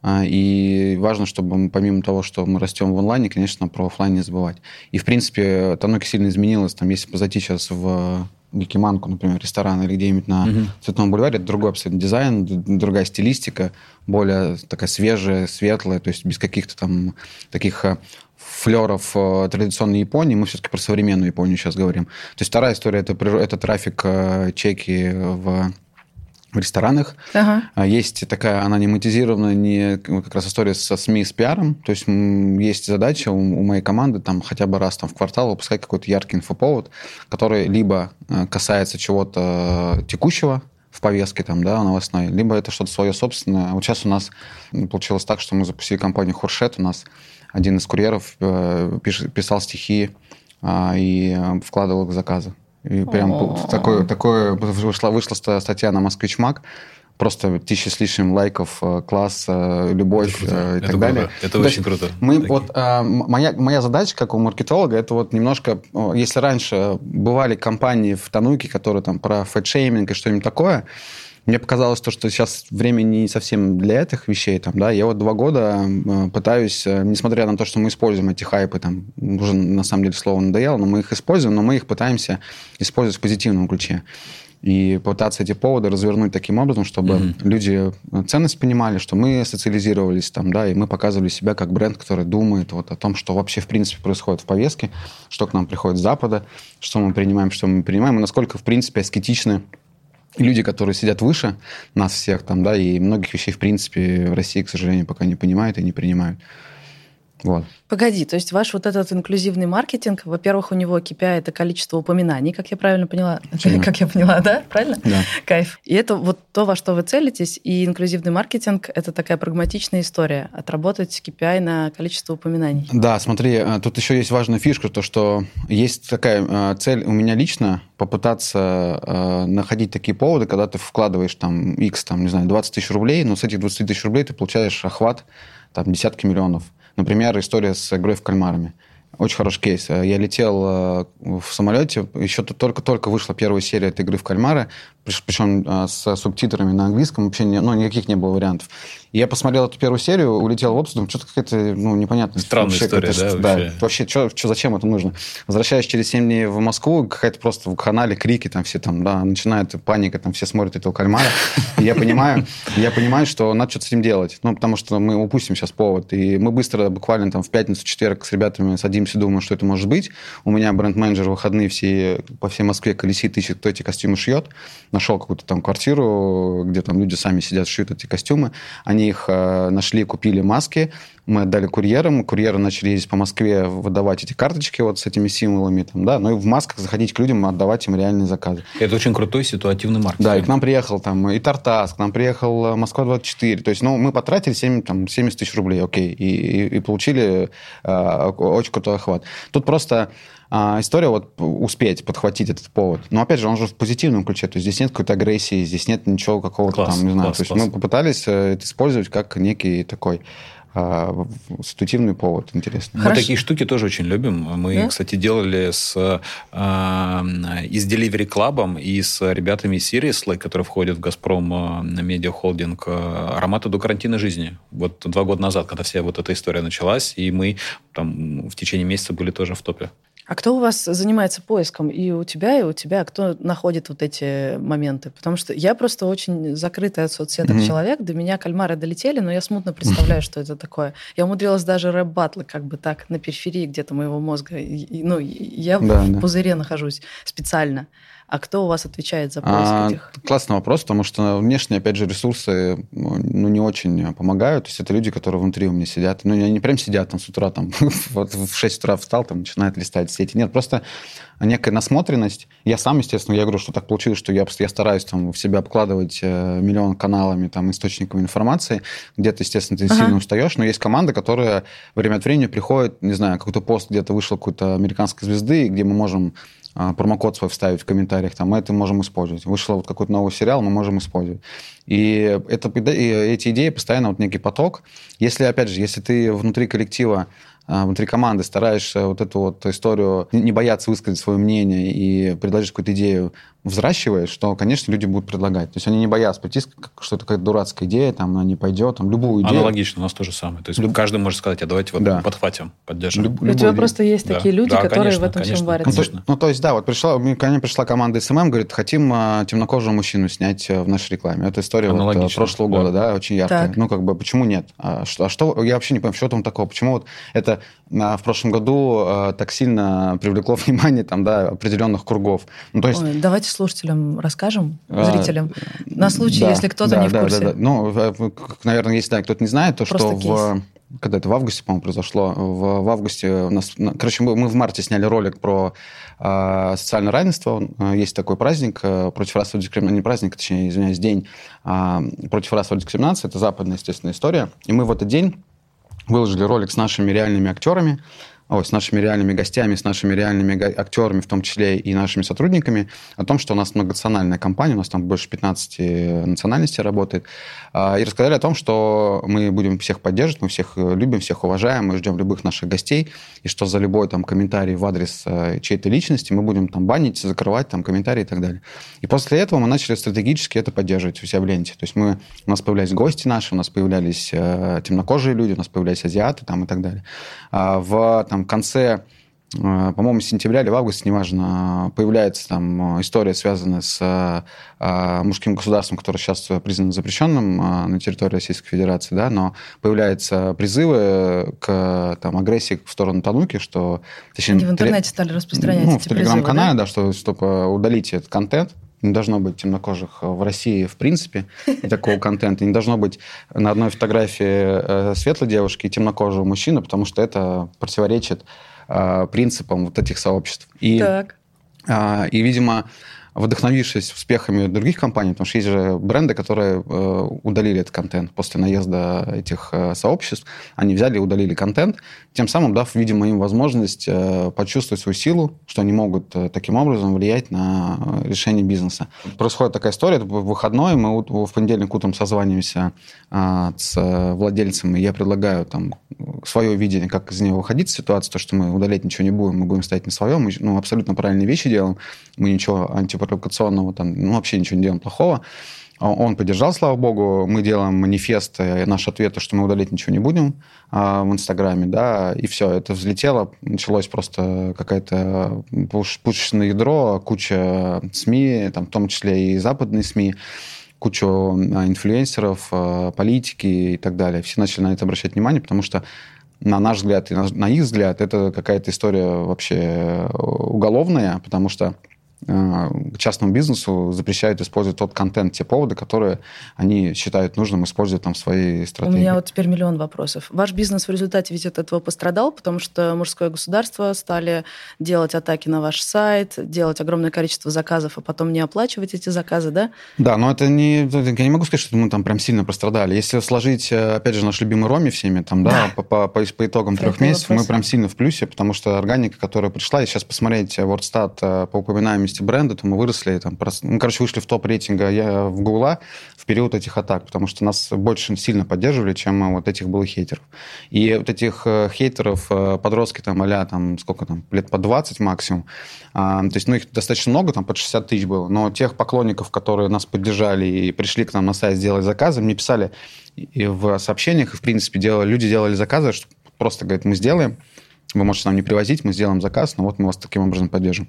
и важно, чтобы мы, помимо того, что мы растем в онлайне, конечно, про офлайн не забывать. И, в принципе, Тануки сильно изменилось. Там, если зайти сейчас в Якиманку, например, ресторан или где-нибудь на uh-huh. Цветном бульваре, это другой абсолютно дизайн, другая стилистика, более такая свежая, светлая, то есть без каких-то там таких э, флеров э, традиционной Японии, мы все-таки про современную Японию сейчас говорим. То есть вторая история это, это трафик э, чеки в в ресторанах. Ага. А, есть такая анониматизированная не, как раз история со СМИ, с пиаром. То есть есть задача у, у моей команды там хотя бы раз там, в квартал выпускать какой-то яркий инфоповод, который либо э, касается чего-то текущего, в повестке там, да, новостной, либо это что-то свое собственное. Вот сейчас у нас получилось так, что мы запустили компанию Хуршет, у нас один из курьеров э, писал стихи а, и э, вкладывал их в заказы. И прям такое, такое вышла, вышла статья на «Москвич Маг», просто тысячи с лишним лайков, э, класс, э, любовь это и это так далее. Это То очень круто. Мы Такие. вот моя моя задача как у маркетолога это вот немножко, если раньше бывали кампании в Тануки, которые там про фэтшейминг и что-нибудь такое, мне показалось то, что сейчас время не совсем для этих вещей. Там, да? Я вот два года пытаюсь, несмотря на то, что мы используем эти хайпы, там, уже на самом деле слово надоело, но мы их используем, но мы их пытаемся использовать в позитивном ключе и пытаться эти поводы развернуть таким образом, чтобы mm-hmm. люди ценность понимали, что мы социализировались там, да, и мы показывали себя как бренд, который думает вот о том, что вообще в принципе происходит в повестке, что к нам приходит с Запада, что мы принимаем, что мы принимаем, и насколько в принципе аскетичны люди, которые сидят выше нас всех там, да, и многих вещей в принципе в России, к сожалению, пока не понимают и не принимают. Вот. Погоди, то есть ваш вот этот инклюзивный маркетинг, во-первых, у него KPI – это количество упоминаний, как я правильно поняла? [laughs] Да. Как я поняла, да? Правильно? Да. Кайф. И это вот то, во что вы целитесь, и инклюзивный маркетинг – это такая прагматичная история, отработать KPI на количество упоминаний. Да, смотри, э, тут еще есть важная фишка, то, что есть такая э, цель у меня лично попытаться э, находить такие поводы, когда ты вкладываешь там X, там, не знаю, 20 тысяч рублей, но с этих 20 тысяч рублей ты получаешь охват там десятки миллионов. Например, история с игрой в кальмарами. Очень хороший кейс. Я летел э, в самолете, еще только-только вышла первая серия этой игры в кальмары, причем э, с субтитрами на английском, вообще не, ну, никаких не было вариантов. И я посмотрел эту первую серию, улетел в отпуск, думаю, что-то какая-то, ну, непонятная. Странная вообще, история, да? Да, вообще, вообще что, что, зачем это нужно? Возвращаясь через 7 дней в Москву, какая-то просто в канале крики, там все там, да, начинает паника, там все смотрят этого кальмара. И я понимаю, я понимаю, что надо что-то с этим делать. Ну, потому что мы упустим сейчас повод. И мы быстро, буквально там в пятницу, четверг с ребятами садимся, думаем, что это может быть. У меня бренд-менеджер выходные все по всей Москве колесит, ищет, кто эти костюмы шьет. Нашел какую-то там квартиру, где там люди сами сидят, шьют эти костюмы. Они их э, нашли, купили маски, мы отдали курьерам, курьеры начали ездить по Москве, выдавать эти карточки вот с этими символами, там, да, ну и в масках заходить к людям, отдавать им реальные заказы. Это очень крутой ситуативный маркетинг. Да, и к нам приехал там и Тартас, к нам приехал э, Москва-24, то есть, ну, мы потратили 7, там, 70 тысяч рублей, окей, и, и, и получили э, очень крутой охват. Тут просто а, история вот успеть подхватить этот повод. Но опять же, он же в позитивном ключе, то есть здесь нет какой-то агрессии, здесь нет ничего какого-то там, не знаю. Класс, то есть класс. мы попытались э, это использовать как некий такой а, ситуативный повод интересный. Мы такие штуки тоже очень любим. Мы, да? кстати, делали с а, и с Delivery Club, и с ребятами из Seriously, которые входят в Газпром Медиа Холдинг, ароматы до карантина жизни. Вот два года назад, когда вся вот эта история началась, и мы там в течение месяца были тоже в топе. А кто у вас занимается поиском? И у тебя, и у тебя. Кто находит вот эти моменты? Потому что я просто очень закрытый от соцсеток mm-hmm. человек. До меня кальмары долетели, но я смутно представляю, что это такое. Я умудрилась даже рэп-батлы как бы так на периферии где-то моего мозга. И, ну, я да, в да. пузыре нахожусь специально. А кто у вас отвечает за поиск а, этих? Классный вопрос, потому что внешние, опять же, ресурсы ну, не очень помогают. То есть это люди, которые внутри у меня сидят. Ну, они не прям сидят там с утра, там, [laughs] вот в 6 утра встал, там, начинает листать сети. Нет, просто некая насмотренность. Я сам, естественно, я говорю, что так получилось, что я, я стараюсь там в себя обкладывать э, миллион каналами, там, источниками информации. Где-то, естественно, ты ага. сильно устаешь, но есть команда, которая время от времени приходит, не знаю, какой-то пост где-то вышел какой-то американской звезды, где мы можем а, промокод свой вставить в комментариях, там, мы это можем использовать. Вышел вот какой-то новый сериал, мы можем использовать. И, это, и эти идеи постоянно вот некий поток. Если, опять же, если ты внутри коллектива внутри команды стараешься вот эту вот историю не бояться высказать свое мнение и предложить какую-то идею взращиваешь, что, конечно, люди будут предлагать. То есть они не боятся прийти, что это какая-то дурацкая идея, там, она не пойдет, там, любую идею. Аналогично, у нас то же самое. То есть Люб... каждый может сказать, а давайте вот да. подхватим, поддержим. Люб... У тебя идею. просто есть да. такие люди, да, которые конечно, в этом конечно, всем варятся. Ну, то, ну, то есть, да, вот пришла, ко мне пришла команда SMM, говорит, хотим а, темнокожего мужчину снять а, в нашей рекламе. Это история вот, а, прошлого да. года, да, очень яркая. Так. Ну, как бы, почему нет? А что, а что, я вообще не понимаю, что там такого, почему вот это а, в прошлом году а, так сильно привлекло [laughs] внимание там, да, определенных кругов. Ну, то есть... Ой, давайте слушателям расскажем, а, зрителям, а, на случай, да, если кто-то да, не в курсе. Да, да, да. Ну, наверное, если да, кто-то не знает, то Просто что кейс. в когда это в августе, по-моему, произошло. В, в августе у нас, короче, мы, мы в марте сняли ролик про э, социальное равенство. Есть такой праздник э, против расовой дискриминации, не праздник, точнее, извиняюсь, день э, против расовой дискриминации. Это западная, естественная история. И мы в этот день выложили ролик с нашими реальными актерами, ой, с нашими реальными гостями, с нашими реальными актерами, в том числе и нашими сотрудниками, о том, что у нас многонациональная компания, у нас там больше 15 национальностей работает, а, и рассказали о том, что мы будем всех поддерживать, мы всех любим, всех уважаем, мы ждем любых наших гостей, и что за любой там комментарий в адрес э, чьей-то личности мы будем там банить, закрывать там комментарии и так далее. И после этого мы начали стратегически это поддерживать у себя в ленте. То есть мы, у нас появлялись гости наши, у нас появлялись э, темнокожие люди, у нас появлялись азиаты там и так далее. А в там, конце Э, по-моему, сентября или в августе, неважно, появляется там э, история, связанная с э, мужским государством, которое сейчас признано запрещенным на территории Российской Федерации, да, но появляются призывы к там, агрессии в сторону Тануки, что... Точнее, Они в интернете стали распространять ну, в телеграм-канале, да? да, что чтобы удалить этот контент, не должно быть темнокожих в России в принципе, и [laughs] такого контента. Не должно быть на одной фотографии светлой девушки и темнокожего мужчины, потому что это противоречит а, принципам вот этих сообществ. И, так. А, и, видимо, вдохновившись успехами других компаний, потому что есть же бренды, которые э, удалили этот контент после наезда этих э, сообществ, они взяли и удалили контент, тем самым дав, видимо, им возможность э, почувствовать свою силу, что они могут таким образом влиять на решение бизнеса. Происходит такая история, это выходной, мы в понедельник утром созваниваемся с владельцем, и я предлагаю там свое видение, как из него выходить из ситуации, то, что мы удалять ничего не будем, мы будем стоять на своем, мы ну, абсолютно правильные вещи делаем, мы ничего анти провокационного, там, ну, вообще ничего не делаем плохого. Он поддержал, слава богу. Мы делаем манифест, и наш ответ, что мы удалить ничего не будем а, в Инстаграме, да, и все, это взлетело. Началось просто какое-то пушечное ядро, куча СМИ, там, в том числе и западные СМИ, кучу а, инфлюенсеров, а, политики и так далее. Все начали на это обращать внимание, потому что на наш взгляд и на их взгляд, это какая-то история вообще уголовная, потому что Э, частному бизнесу запрещают использовать тот контент, те поводы, которые они считают нужным использовать там в своей стратегии. У меня вот теперь миллион вопросов. Ваш бизнес в результате ведь от этого пострадал, потому что мужское государство стали делать атаки на ваш сайт, делать огромное количество заказов, а потом не оплачивать эти заказы, да? Да, но это не... Я не могу сказать, что мы там прям сильно пострадали. Если сложить, э, опять же, наш любимый Роми всеми, там, да, По, по, по, по итогам трех месяцев, вопрос. мы прям сильно в плюсе, потому что органика, которая пришла, и сейчас посмотреть WordStat э, по упоминаемости стоимости бренда, то мы выросли, там, ну, короче, вышли в топ рейтинга я в Гугла в период этих атак, потому что нас больше сильно поддерживали, чем вот этих было хейтеров. И вот этих э, хейтеров, э, подростки там а там, сколько там, лет по 20 максимум, а, то есть, ну, их достаточно много, там, под 60 тысяч было, но тех поклонников, которые нас поддержали и пришли к нам на сайт сделать заказы, мне писали и в сообщениях, и, в принципе, делали, люди делали заказы, что просто, говорят, мы сделаем, вы можете нам не привозить, мы сделаем заказ, но вот мы вас таким образом поддержим.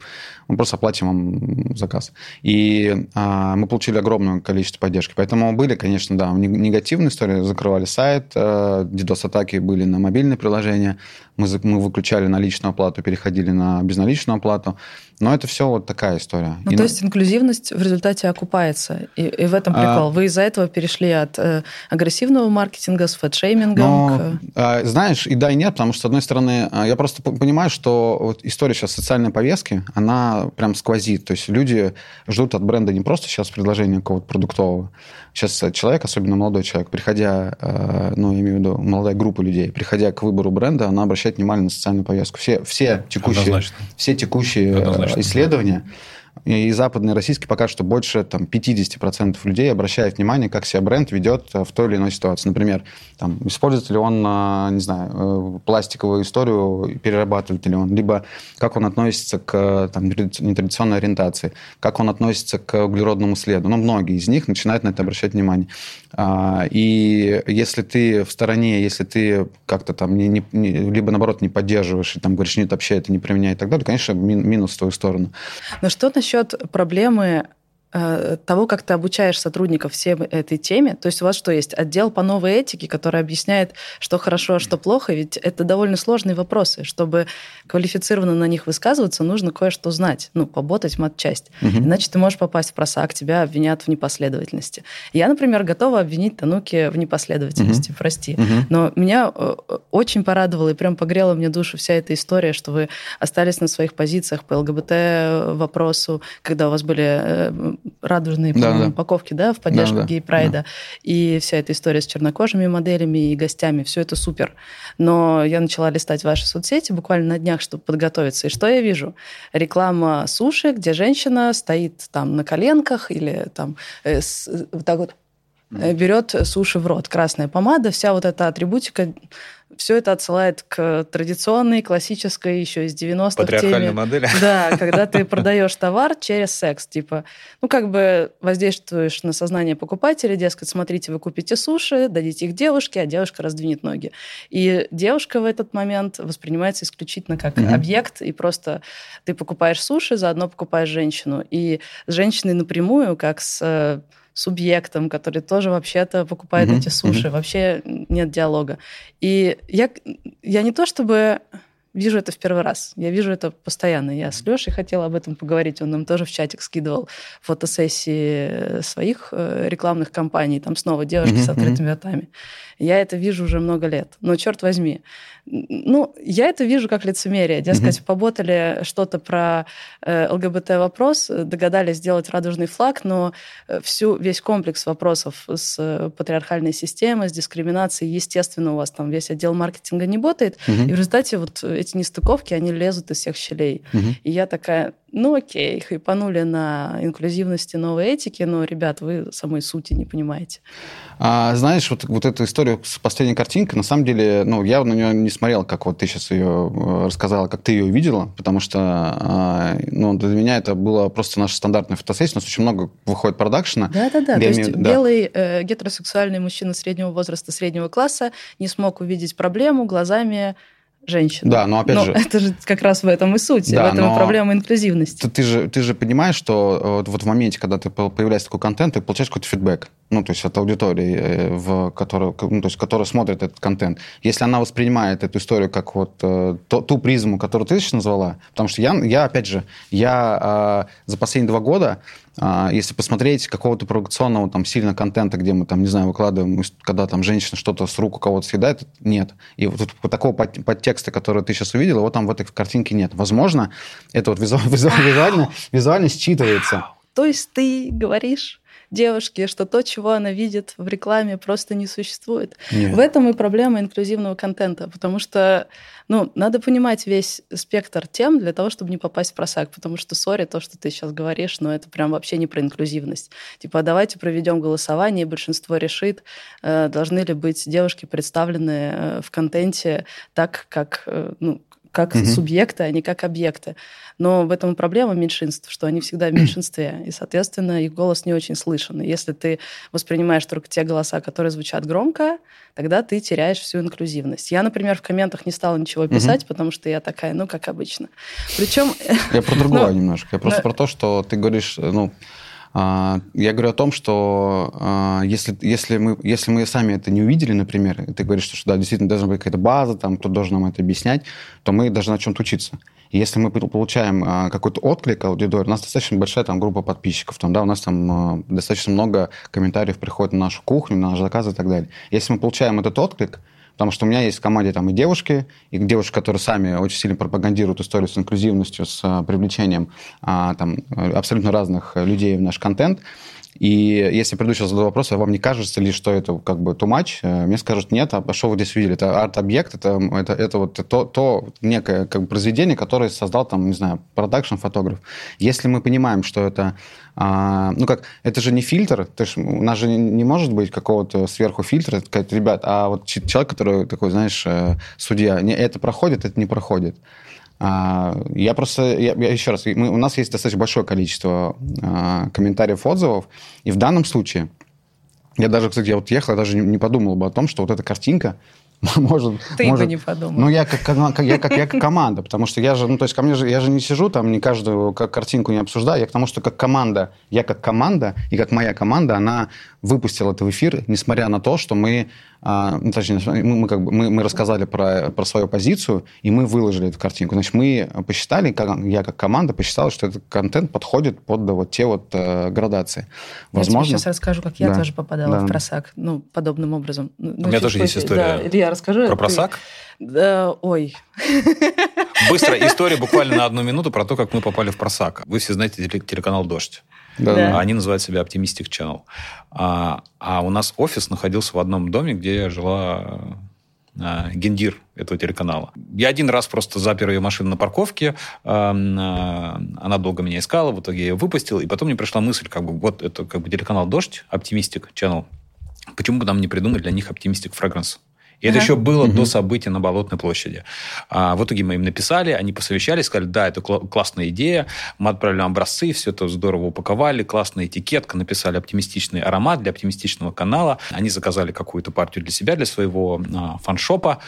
Мы просто оплатим вам заказ. И а, мы получили огромное количество поддержки. Поэтому были, конечно, да, негативные истории. Закрывали сайт, DDoS-атаки были на мобильные приложения. Мы, мы выключали наличную оплату, переходили на безналичную оплату. Но это все вот такая история. Ну, и то на... есть инклюзивность в результате окупается. И, и в этом прикол. А... Вы из-за этого перешли от э, агрессивного маркетинга с фэтшеймингом Но, к... э, Знаешь, и да, и нет, потому что, с одной стороны, а, я просто понимаю, что вот история сейчас социальной повестки, она прям сквозит. То есть люди ждут от бренда не просто сейчас предложения какого-то продуктового. Сейчас человек, особенно молодой человек, приходя, э, ну, я имею в виду молодая группа людей, приходя к выбору бренда, она обращает внимание на социальную повестку. Все, все текущие, все текущие Однозначно исследования и западные, и российские покажут, что больше там, 50% людей обращают внимание, как себя бренд ведет э, в той или иной ситуации. Например, там, использует ли он, э, не знаю, э, пластиковую историю, перерабатывает ли он, либо как он относится к там, нетрадиционной ориентации, как он относится к углеродному следу. Ну, многие из них начинают на это обращать внимание. А, и если ты в стороне, если ты как-то там, не, не, либо наоборот не поддерживаешь, и там говоришь, нет, вообще это не применяй и так далее, конечно, минус в твою сторону. Но что насчет проблемы Э, того, как ты обучаешь сотрудников всем этой теме. То есть у вас что есть? Отдел по новой этике, который объясняет, что хорошо, а что плохо. Ведь это довольно сложные вопросы. Чтобы квалифицированно на них высказываться, нужно кое-что знать. Ну, поботать матчасть. Угу. Иначе ты можешь попасть в просак, тебя обвинят в непоследовательности. Я, например, готова обвинить Тануки в непоследовательности, угу. прости. Угу. Но меня э, очень порадовало и прям погрела мне душу вся эта история, что вы остались на своих позициях по ЛГБТ вопросу, когда у вас были э, радужные да, упаковки, да, в поддержку да, гей-прайда. Да. И вся эта история с чернокожими моделями и гостями, все это супер. Но я начала листать ваши соцсети буквально на днях, чтобы подготовиться. И что я вижу? Реклама суши, где женщина стоит там на коленках или там э, с, вот так вот э, берет суши в рот. Красная помада, вся вот эта атрибутика все это отсылает к традиционной, классической, еще из 90-х Патриархальной теме. модели. [laughs] Да, когда ты [laughs] продаешь товар через секс. Типа, ну, как бы воздействуешь на сознание покупателя, дескать, смотрите, вы купите суши, дадите их девушке, а девушка раздвинет ноги. И девушка в этот момент воспринимается исключительно как mm-hmm. объект, и просто ты покупаешь суши, заодно покупаешь женщину. И с женщиной напрямую, как с субъектом, который тоже вообще-то покупает mm-hmm. эти суши. Mm-hmm. Вообще нет диалога. И я, я не то чтобы вижу это в первый раз. Я вижу это постоянно. Я с Лешей хотела об этом поговорить. Он нам тоже в чатик скидывал фотосессии своих э, рекламных кампаний. Там снова девушки mm-hmm. с открытыми ртами. Я это вижу уже много лет. Но черт возьми, ну, я это вижу как лицемерие. Дескать, mm-hmm. поботали что-то про э, ЛГБТ-вопрос, догадались сделать радужный флаг, но э, всю, весь комплекс вопросов с э, патриархальной системой, с дискриминацией, естественно, у вас там весь отдел маркетинга не работает, mm-hmm. и в результате вот эти нестыковки, они лезут из всех щелей. Mm-hmm. И я такая, ну окей, хайпанули на инклюзивности новой этики, но, ребят, вы самой сути не понимаете. А, знаешь, вот, вот эту историю с последней картинкой, на самом деле, ну, я на нее не смотрел, как вот ты сейчас ее э, рассказала, как ты ее увидела, потому что, а, ну, для меня это было просто наша стандартная фотосессия, у нас очень много выходит продакшена. Да-да-да, то есть да. белый э, гетеросексуальный мужчина среднего возраста, среднего класса не смог увидеть проблему глазами женщин. Да, но опять но же... это же как раз в этом и суть, да, в этом и проблема инклюзивности. Ты, ты, же, ты же понимаешь, что э, вот в моменте, когда ты появляется такой контент, ты получаешь какой-то фидбэк, ну, то есть от аудитории, э, в которую, ну, то есть, которая смотрит этот контент. Если она воспринимает эту историю как вот э, то, ту призму, которую ты сейчас назвала, потому что я, я опять же, я э, за последние два года а, если посмотреть какого-то провокационного там сильно контента, где мы там, не знаю, выкладываем, когда там женщина что-то с рук у кого-то съедает, нет. И вот такого подтекста, который ты сейчас увидел, его там в этой картинке нет. Возможно, это вот визуально, [laughs] визуально, визуально считывается. То есть ты говоришь девушки, что то, чего она видит в рекламе, просто не существует. Нет. В этом и проблема инклюзивного контента, потому что ну, надо понимать весь спектр тем для того, чтобы не попасть в просак, потому что, сори, то, что ты сейчас говоришь, но это прям вообще не про инклюзивность. Типа, давайте проведем голосование, и большинство решит, э, должны ли быть девушки представлены э, в контенте так, как, э, ну, как угу. субъекты, а не как объекты. Но в этом и проблема меньшинств, что они всегда в [clears throat] меньшинстве, и, соответственно, их голос не очень слышен. И если ты воспринимаешь только те голоса, которые звучат громко, тогда ты теряешь всю инклюзивность. Я, например, в комментах не стала ничего писать, угу. потому что я такая, ну, как обычно. Причем... Я про [laughs] другое ну, немножко. Я просто про то, что ты говоришь, ну, а, я говорю о том, что а, если, если, мы, если мы сами это не увидели, например, и ты говоришь, что да, действительно должна быть какая-то база, там, кто должен нам это объяснять, то мы должны на чем-то учиться. И если мы получаем а, какой-то отклик аудитории, у нас достаточно большая там группа подписчиков, там, да, у нас там достаточно много комментариев приходит на нашу кухню, на наши заказы и так далее. Если мы получаем этот отклик, Потому что у меня есть в команде там и девушки, и девушки, которые сами очень сильно пропагандируют историю с инклюзивностью, с а, привлечением а, там, абсолютно разных людей в наш контент. И если приду сейчас задаю вопрос, а вам не кажется ли, что это как бы too much? Э, мне скажут, нет, а что вы здесь видели? Это арт-объект, это, это, это вот то, то некое как бы, произведение, которое создал там, не знаю, продакшн-фотограф. Если мы понимаем, что это, а, ну как, это же не фильтр, то есть у нас же не, не может быть какого-то сверху фильтра, сказать, ребят, а вот человек, который такой, знаешь, э, судья, не, это проходит, это не проходит. А, я просто, я, я еще раз, мы, у нас есть достаточно большое количество а, комментариев, отзывов, и в данном случае, я даже, кстати, я вот ехал, я даже не, не подумал бы о том, что вот эта картинка, [laughs] может... Ты может, бы не подумал. Ну, я как, как, я, как, я как команда, потому что я же, ну, то есть ко мне же, я же не сижу там, не каждую как картинку не обсуждаю, я к тому, что как команда, я как команда, и как моя команда, она выпустила это в эфир, несмотря на то, что мы а, ну, точнее, мы, мы, как бы, мы, мы рассказали про, про свою позицию, и мы выложили эту картинку. Значит, мы посчитали, как, я как команда посчитала, что этот контент подходит под да, вот те вот э, градации. Возможно... Я тебе сейчас расскажу, как я да. тоже попадала да. в просак, ну, подобным образом. Ну, У меня тоже есть история. Да, Илья, расскажи. Про просак? Да, ой. Быстро [laughs] история буквально на одну минуту про то, как мы попали в просак. Вы все знаете телеканал «Дождь». Да. Да. Они называют себя Optimistic Channel. А, а у нас офис находился в одном доме, где жила а, гендир этого телеканала. Я один раз просто запер ее машину на парковке, а, она долго меня искала, в итоге я ее выпустил, и потом мне пришла мысль, как бы, вот это как бы телеканал «Дождь», Optimistic Channel, почему бы нам не придумать для них Optimistic Fragrance? И это еще было до события на Болотной площади. А, в итоге мы им написали, они посовещались, сказали, да, это классная идея, мы отправили образцы, все это здорово упаковали, классная этикетка, написали оптимистичный аромат для оптимистичного канала. Они заказали какую-то партию для себя, для своего а, фаншопа.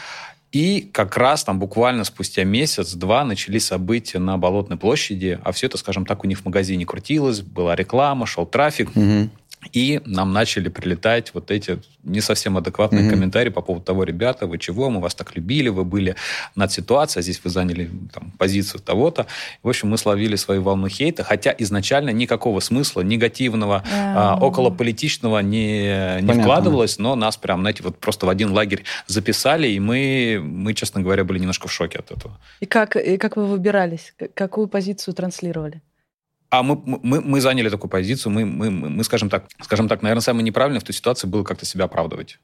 И как раз там буквально спустя месяц-два начались события на Болотной площади, а все это, скажем так, у них в магазине крутилось, была реклама, шел трафик. Угу. И нам начали прилетать вот эти не совсем адекватные mm-hmm. комментарии по поводу того, ребята, вы чего, мы вас так любили, вы были над ситуацией, а здесь вы заняли там, позицию того-то. В общем, мы словили свою волну хейта, хотя изначально никакого смысла негативного, mm-hmm. а, околополитичного не, не вкладывалось, но нас прям, знаете, вот просто в один лагерь записали, и мы, мы, честно говоря, были немножко в шоке от этого. И как, и как вы выбирались? Какую позицию транслировали? А мы, мы, мы заняли такую позицию, мы, мы, мы, скажем так, скажем так, наверное, самое неправильное в той ситуации было как-то себя оправдывать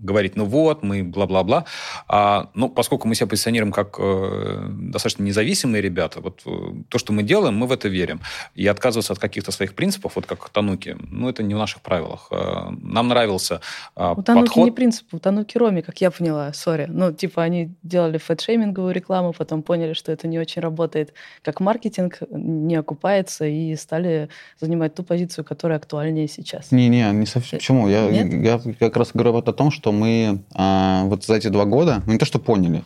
говорить, ну вот, мы бла-бла-бла. А, ну, поскольку мы себя позиционируем как э, достаточно независимые ребята, вот э, то, что мы делаем, мы в это верим. И отказываться от каких-то своих принципов, вот как Тануки, ну, это не в наших правилах. Э, нам нравился э, У Тануки подход... не принцип, у Тануки Роми, как я поняла, сори. Ну, типа, они делали фэтшейминговую рекламу, потом поняли, что это не очень работает как маркетинг, не окупается, и стали занимать ту позицию, которая актуальнее сейчас. Не-не, не совсем. Почему? Я, я как раз говорю вот о том, что что мы а, вот за эти два года, мы не то что поняли,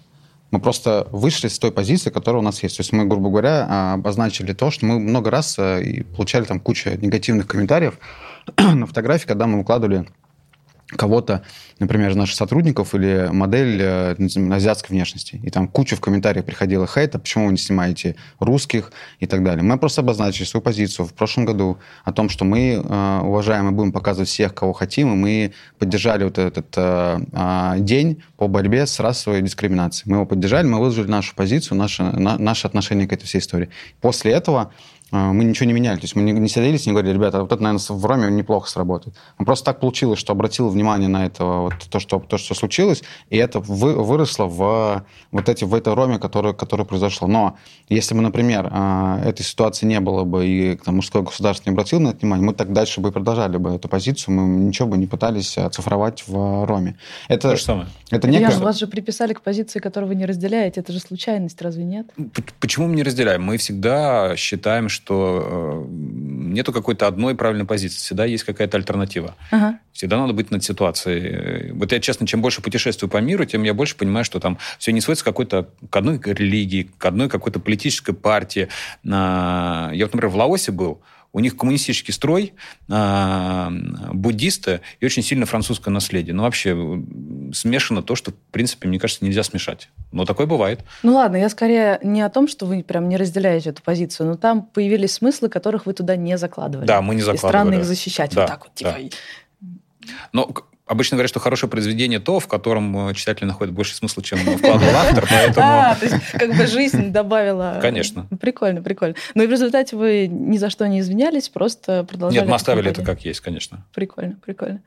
мы просто вышли с той позиции, которая у нас есть. То есть мы, грубо говоря, а, обозначили то, что мы много раз а, и получали там кучу негативных комментариев [clears throat] на фотографии, когда мы выкладывали кого-то, например, из наших сотрудников или модель э, азиатской внешности. И там куча в комментариях приходила хейта, почему вы не снимаете русских и так далее. Мы просто обозначили свою позицию в прошлом году о том, что мы э, уважаем и будем показывать всех, кого хотим, и мы поддержали вот этот э, э, день по борьбе с расовой дискриминацией. Мы его поддержали, мы выложили нашу позицию, наше, на, наше отношение к этой всей истории. После этого а, мы ничего не меняли. То есть мы не, не садились и не говорили, ребята, вот это, наверное, в Роме неплохо сработает. Мы просто так получилось, что обратил внимание на это, вот, то, что, то, что случилось, и это вы, выросло в, вот эти, в этой Роме, которая, которая произошла. Но если бы, например, а, этой ситуации не было бы, и там, мужское государство не обратило на это внимание, мы так дальше бы продолжали бы эту позицию, мы ничего бы не пытались оцифровать в Роме. Это, то же самое. Это некое... Илья, вас же приписали к позиции, которую вы не разделяете. Это же случайность, разве нет? Почему мы не разделяем? Мы всегда считаем, что что э, нету какой-то одной правильной позиции, всегда есть какая-то альтернатива. Ага. Всегда надо быть над ситуацией. Вот я, честно, чем больше путешествую по миру, тем я больше понимаю, что там все не сводится какой-то, к одной религии, к одной какой-то политической партии. Я вот, например, в Лаосе был, у них коммунистический строй, э, буддисты и очень сильно французское наследие. Ну, вообще смешано то, что, в принципе, мне кажется, нельзя смешать. Но такое бывает. Ну, ладно, я скорее не о том, что вы прям не разделяете эту позицию, но там появились смыслы, которых вы туда не закладывали. Да, мы не закладывали. И странно их защищать да, вот так вот. Типа... Да. Но Обычно говорят, что хорошее произведение то, в котором э, читатель находит больше смысла, чем вкладывал [laughs] автор, поэтому... А, то есть как бы жизнь добавила... Конечно. Прикольно, прикольно. Ну и в результате вы ни за что не извинялись, просто продолжали... Нет, мы оставили это как есть, конечно. Прикольно, прикольно.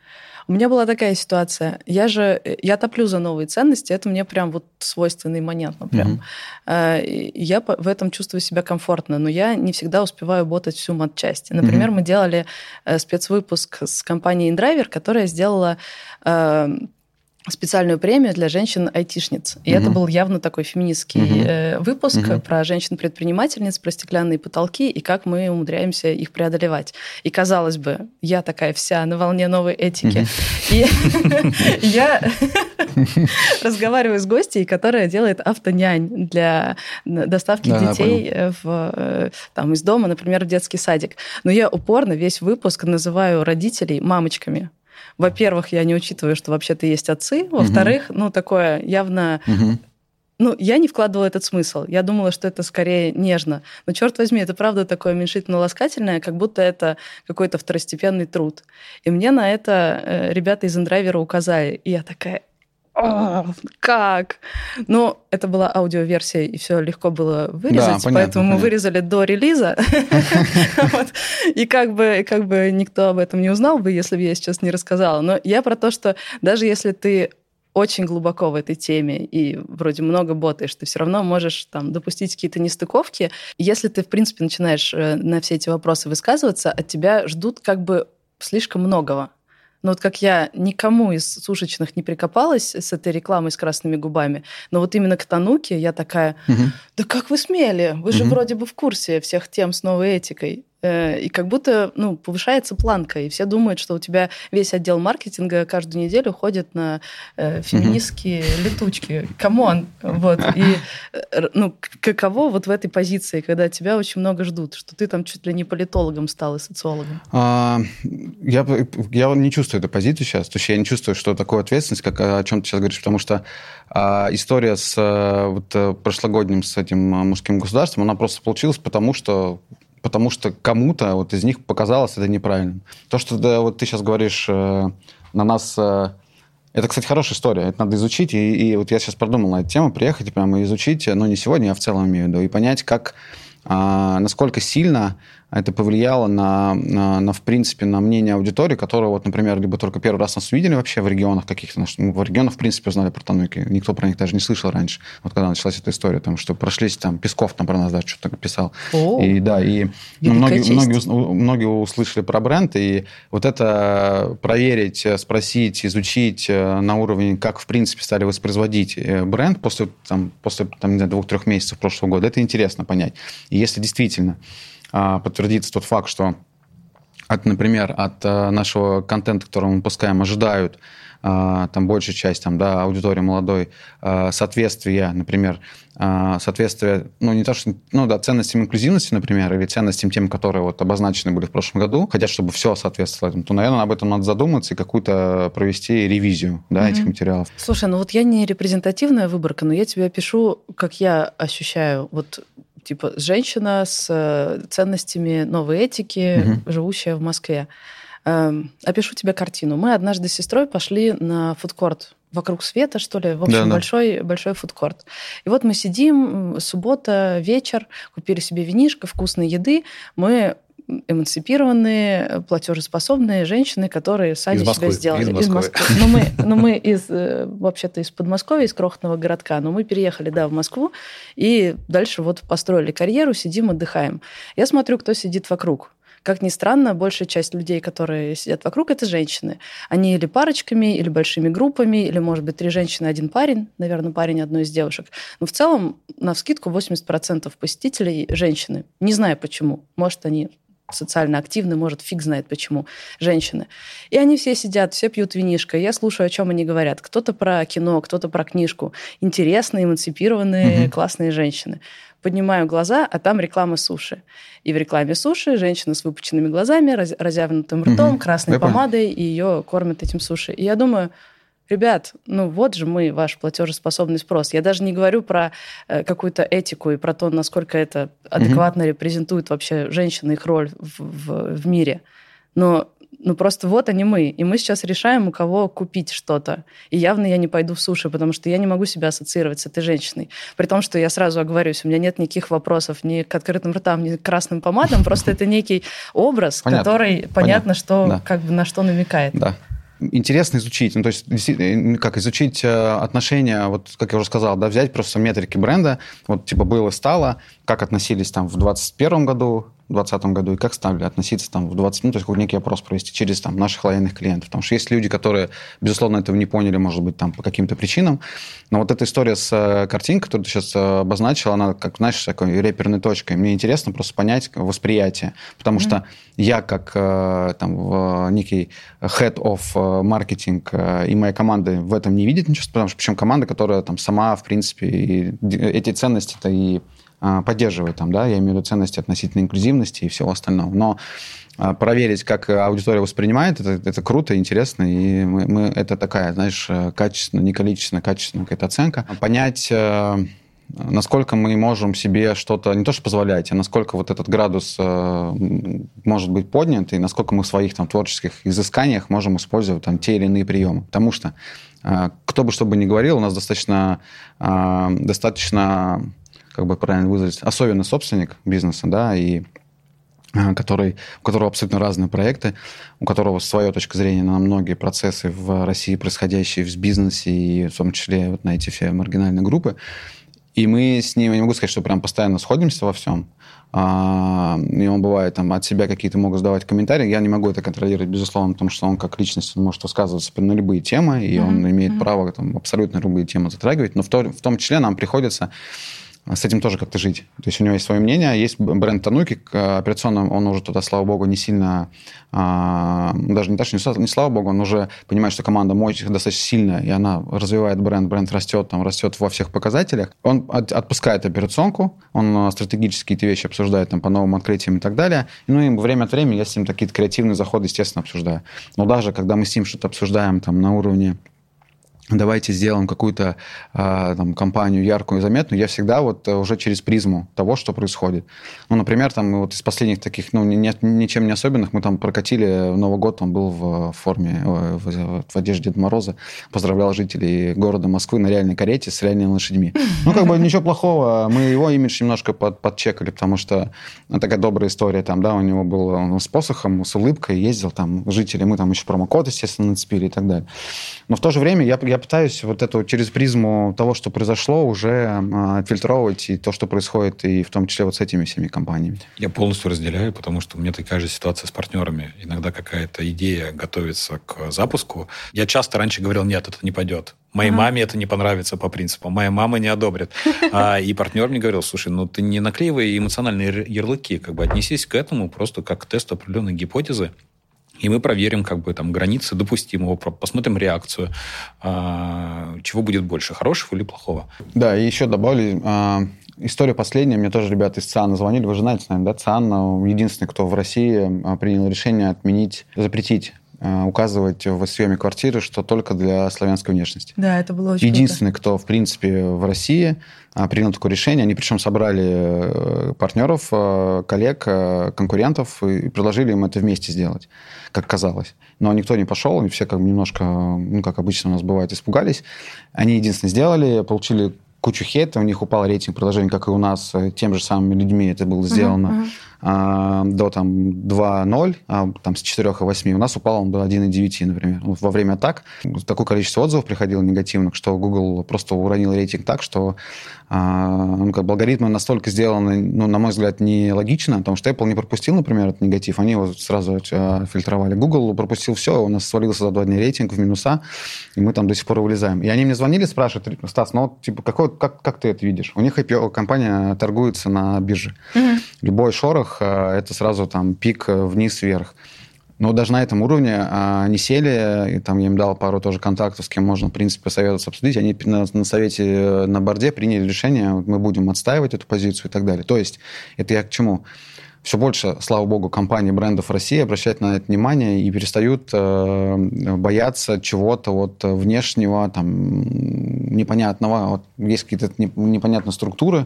У меня была такая ситуация. Я же, я топлю за новые ценности, это мне прям вот свойственный имманентно прям. Mm-hmm. Я в этом чувствую себя комфортно, но я не всегда успеваю ботать всю матчасть. Например, mm-hmm. мы делали э, спецвыпуск с компанией InDriver, которая сделала э, специальную премию для женщин-айтишниц. И угу. это был явно такой феминистский угу. э, выпуск угу. про женщин-предпринимательниц, про стеклянные потолки и как мы умудряемся их преодолевать. И казалось бы, я такая вся на волне новой этики. И [laughs] я разговариваю с гостьей, которая делает автонянь для доставки детей э, там, из дома, например, в детский садик. Но я упорно весь выпуск называю родителей мамочками во-первых, я не учитываю, что вообще-то есть отцы. Во-вторых, угу. ну, такое явно... Угу. Ну, я не вкладывала этот смысл. Я думала, что это скорее нежно. Но, черт возьми, это правда такое уменьшительно-ласкательное, как будто это какой-то второстепенный труд. И мне на это э, ребята из Индрайвера указали. И я такая, как? Но это была аудиоверсия, и все легко было вырезать, да, понятно, поэтому понятно. мы вырезали до релиза. [laughs] И как бы, как бы никто об этом не узнал бы, если бы я сейчас не рассказала. Но я про то, что даже если ты очень глубоко в этой теме и вроде много ботаешь, ты все равно можешь там допустить какие-то нестыковки. Если ты, в принципе, начинаешь э, на все эти вопросы высказываться, от тебя ждут как бы слишком многого. Но вот как я никому из сушичных не прикопалась с этой рекламой с красными губами, но вот именно к Тануки я такая, угу. да как вы смели? Вы же угу. вроде бы в курсе всех тем с новой этикой. Э, и как будто ну, повышается планка, и все думают, что у тебя весь отдел маркетинга каждую неделю ходит на э, феминистские mm-hmm. летучки. Come on! Вот. И э, ну, каково вот в этой позиции, когда тебя очень много ждут, что ты там чуть ли не политологом стал и социологом? А, я, я не чувствую эту позицию сейчас, то есть я не чувствую, что такое ответственность, как о чем ты сейчас говоришь, потому что а, история с вот, прошлогодним с этим мужским государством, она просто получилась потому, что потому что кому-то вот из них показалось это неправильным. То, что да, вот ты сейчас говоришь э, на нас... Э, это, кстати, хорошая история. Это надо изучить. И, и вот я сейчас продумал эту тему, приехать и прямо изучить, но не сегодня, а в целом имею в виду, и понять, как, э, насколько сильно это повлияло на, на, на, в принципе, на мнение аудитории, которая, вот, например, либо только первый раз нас увидели вообще в регионах каких-то. Ну, в регионах, в принципе, узнали про Тануки. Никто про них даже не слышал раньше. Вот когда началась эта история, там, что прошлись, там, Песков там про нас даже что-то писал. О, и да, и ну, многие, многие, многие услышали про бренд, и вот это проверить, спросить, изучить э, на уровне, как, в принципе, стали воспроизводить э, бренд после, там, после там, не знаю, двух-трех месяцев прошлого года, это интересно понять. И если действительно а, подтвердится тот факт, что, от, например, от э, нашего контента, который мы выпускаем, ожидают а, там большая часть там, да, аудитории молодой, а, соответствие, например, соответствие, ну, не то, что, ну, да, ценностям инклюзивности, например, или ценностям тем, которые вот обозначены были в прошлом году, хотят, чтобы все соответствовало этому, то, наверное, об этом надо задуматься и какую-то провести ревизию, да, mm-hmm. этих материалов. Слушай, ну вот я не репрезентативная выборка, но я тебе пишу, как я ощущаю, вот типа женщина с ценностями новой этики, угу. живущая в Москве. Эм, опишу тебе картину. Мы однажды с сестрой пошли на фудкорт вокруг света, что ли. В общем, да, большой, большой фудкорт. И вот мы сидим, суббота, вечер, купили себе винишко, вкусной еды. Мы эмансипированные, платежеспособные женщины, которые сами из себя сделали. Из Москвы. Из Москвы. Но мы, но мы из, э, вообще-то из Подмосковья, из крохотного городка, но мы переехали, да, в Москву, и дальше вот построили карьеру, сидим, отдыхаем. Я смотрю, кто сидит вокруг. Как ни странно, большая часть людей, которые сидят вокруг, это женщины. Они или парочками, или большими группами, или, может быть, три женщины, один парень, наверное, парень одной из девушек. Но в целом, на вскидку, 80% посетителей женщины. Не знаю почему. Может, они социально активны, может, фиг знает почему, женщины. И они все сидят, все пьют винишко. Я слушаю, о чем они говорят. Кто-то про кино, кто-то про книжку. Интересные, эмансипированные, угу. классные женщины. Поднимаю глаза, а там реклама суши. И в рекламе суши женщина с выпученными глазами, раз, разъявленным ртом, угу. красной я помадой, понял. и ее кормят этим суши. И я думаю, ребят, ну вот же мы, ваш платежеспособный спрос. Я даже не говорю про э, какую-то этику и про то, насколько это адекватно mm репрезентует вообще женщин, их роль в, в, в мире. Но ну просто вот они мы. И мы сейчас решаем, у кого купить что-то. И явно я не пойду в суши, потому что я не могу себя ассоциировать с этой женщиной. При том, что я сразу оговорюсь, у меня нет никаких вопросов ни к открытым ртам, ни к красным помадам. Просто это некий образ, который понятно, что как бы на что намекает. Да интересно изучить. Ну, то есть, э, как изучить э, отношения, вот, как я уже сказал, да, взять просто метрики бренда, вот, типа, было, стало, как относились там в 2021 году, в 2020 году, и как стали относиться там в 20, ну, то есть некий опрос провести через там наших лояльных клиентов. Потому что есть люди, которые, безусловно, этого не поняли, может быть, там по каким-то причинам. Но вот эта история с э, картинкой, которую ты сейчас э, обозначил, она, как, знаешь, такой реперной точкой. Мне интересно просто понять восприятие. Потому mm-hmm. что я, как э, там некий head of marketing, и моя команда в этом не видит ничего, потому что причем команда, которая там сама, в принципе, и эти ценности-то и поддерживает там, да, я имею в виду ценности относительно инклюзивности и всего остального. Но а, проверить, как аудитория воспринимает, это, это круто, интересно, и мы, мы, это такая, знаешь, качественно, не количественно, качественная какая-то оценка. Понять, э, насколько мы можем себе что-то не то что позволять, а насколько вот этот градус э, может быть поднят, и насколько мы в своих там творческих изысканиях можем использовать там те или иные приемы. Потому что кто бы что бы ни говорил, у нас достаточно, достаточно как бы правильно выразить, особенный собственник бизнеса, да, и который, у которого абсолютно разные проекты, у которого своя точка зрения на многие процессы в России, происходящие в бизнесе, и в том числе вот на эти все маргинальные группы. И мы с ним, я не могу сказать, что прям постоянно сходимся во всем. А, и он бывает там от себя какие-то могут задавать комментарии. Я не могу это контролировать, безусловно, потому что он как личность он может высказываться на любые темы, и mm-hmm. он имеет mm-hmm. право там, абсолютно любые темы затрагивать. Но в, то, в том числе нам приходится с этим тоже как-то жить. То есть у него есть свое мнение, есть бренд Тануки, операционно он уже туда, слава богу, не сильно, а, даже не так, что не, не слава богу, он уже понимает, что команда мощная, достаточно сильная, и она развивает бренд, бренд растет, там, растет во всех показателях. Он от, отпускает операционку, он а, стратегические эти вещи обсуждает там, по новым открытиям и так далее. Ну и время от времени я с ним какие-то креативные заходы, естественно, обсуждаю. Но даже когда мы с ним что-то обсуждаем там на уровне давайте сделаем какую-то э, там, компанию яркую и заметную, я всегда вот э, уже через призму того, что происходит. Ну, например, там вот из последних таких, ну, ни, ничем не особенных, мы там прокатили Новый год, он был в форме, в, в, в одежде Деда Мороза, поздравлял жителей города Москвы на реальной карете с реальными лошадьми. Ну, как бы ничего плохого, мы его имидж немножко под, подчекали, потому что такая добрая история там, да, у него был он с посохом, с улыбкой ездил там, жители, мы там еще промокод, естественно, нацепили и так далее. Но в то же время я, я пытаюсь вот это через призму того, что произошло, уже а, фильтровать и то, что происходит, и в том числе вот с этими всеми компаниями. Я полностью разделяю, потому что у меня такая же ситуация с партнерами. Иногда какая-то идея готовится к запуску. Я часто раньше говорил, нет, это не пойдет. Моей ага. маме это не понравится по принципу. Моя мама не одобрит. А, и партнер мне говорил, слушай, ну ты не наклеивай эмоциональные ярлыки, как бы отнесись к этому просто как к тесту определенной гипотезы. И мы проверим как бы там границы допустимого, посмотрим реакцию, а, чего будет больше, хорошего или плохого. Да, и еще добавлю, а, история последняя, мне тоже ребята из ЦИАНа звонили, вы же знаете, наверное, да, ЦИАН а, единственный, кто в России принял решение отменить, запретить указывать в съеме квартиры, что только для славянской внешности. Да, это было очень Единственный, круто. кто, в принципе, в России принял такое решение. Они причем собрали э, партнеров, э, коллег, э, конкурентов и предложили им это вместе сделать как казалось. Но никто не пошел, и все как немножко, ну, как обычно у нас бывает, испугались. Они единственное сделали, получили кучу хейта, у них упал рейтинг продолжения, как и у нас, тем же самыми людьми это было сделано. Uh-huh, uh-huh. А, до там 2.0, а там с 4.8 у нас упал он до 1.9, например. Во время атак такое количество отзывов приходило негативных, что Google просто уронил рейтинг так, что а, ну, как бы алгоритмы настолько сделаны, ну, на мой взгляд, нелогично, потому что Apple не пропустил, например, этот негатив, они его сразу а, фильтровали. Google пропустил все, у нас свалился за два дня рейтинг в минуса, и мы там до сих пор вылезаем. И они мне звонили, спрашивают, Стас, ну, типа, какой, как, как ты это видишь? У них IPO, компания торгуется на бирже. Mm-hmm. Любой шорох а, – это сразу там пик вниз-вверх. Но даже на этом уровне а, они сели, и там я им дал пару тоже контактов, с кем можно, в принципе, посоветоваться, обсудить. Они на, на совете э, на борде приняли решение, мы будем отстаивать эту позицию и так далее. То есть это я к чему? Все больше, слава богу, компаний, брендов России обращают на это внимание и перестают э, бояться чего-то вот внешнего, там, непонятного. Вот есть какие-то непонятные структуры,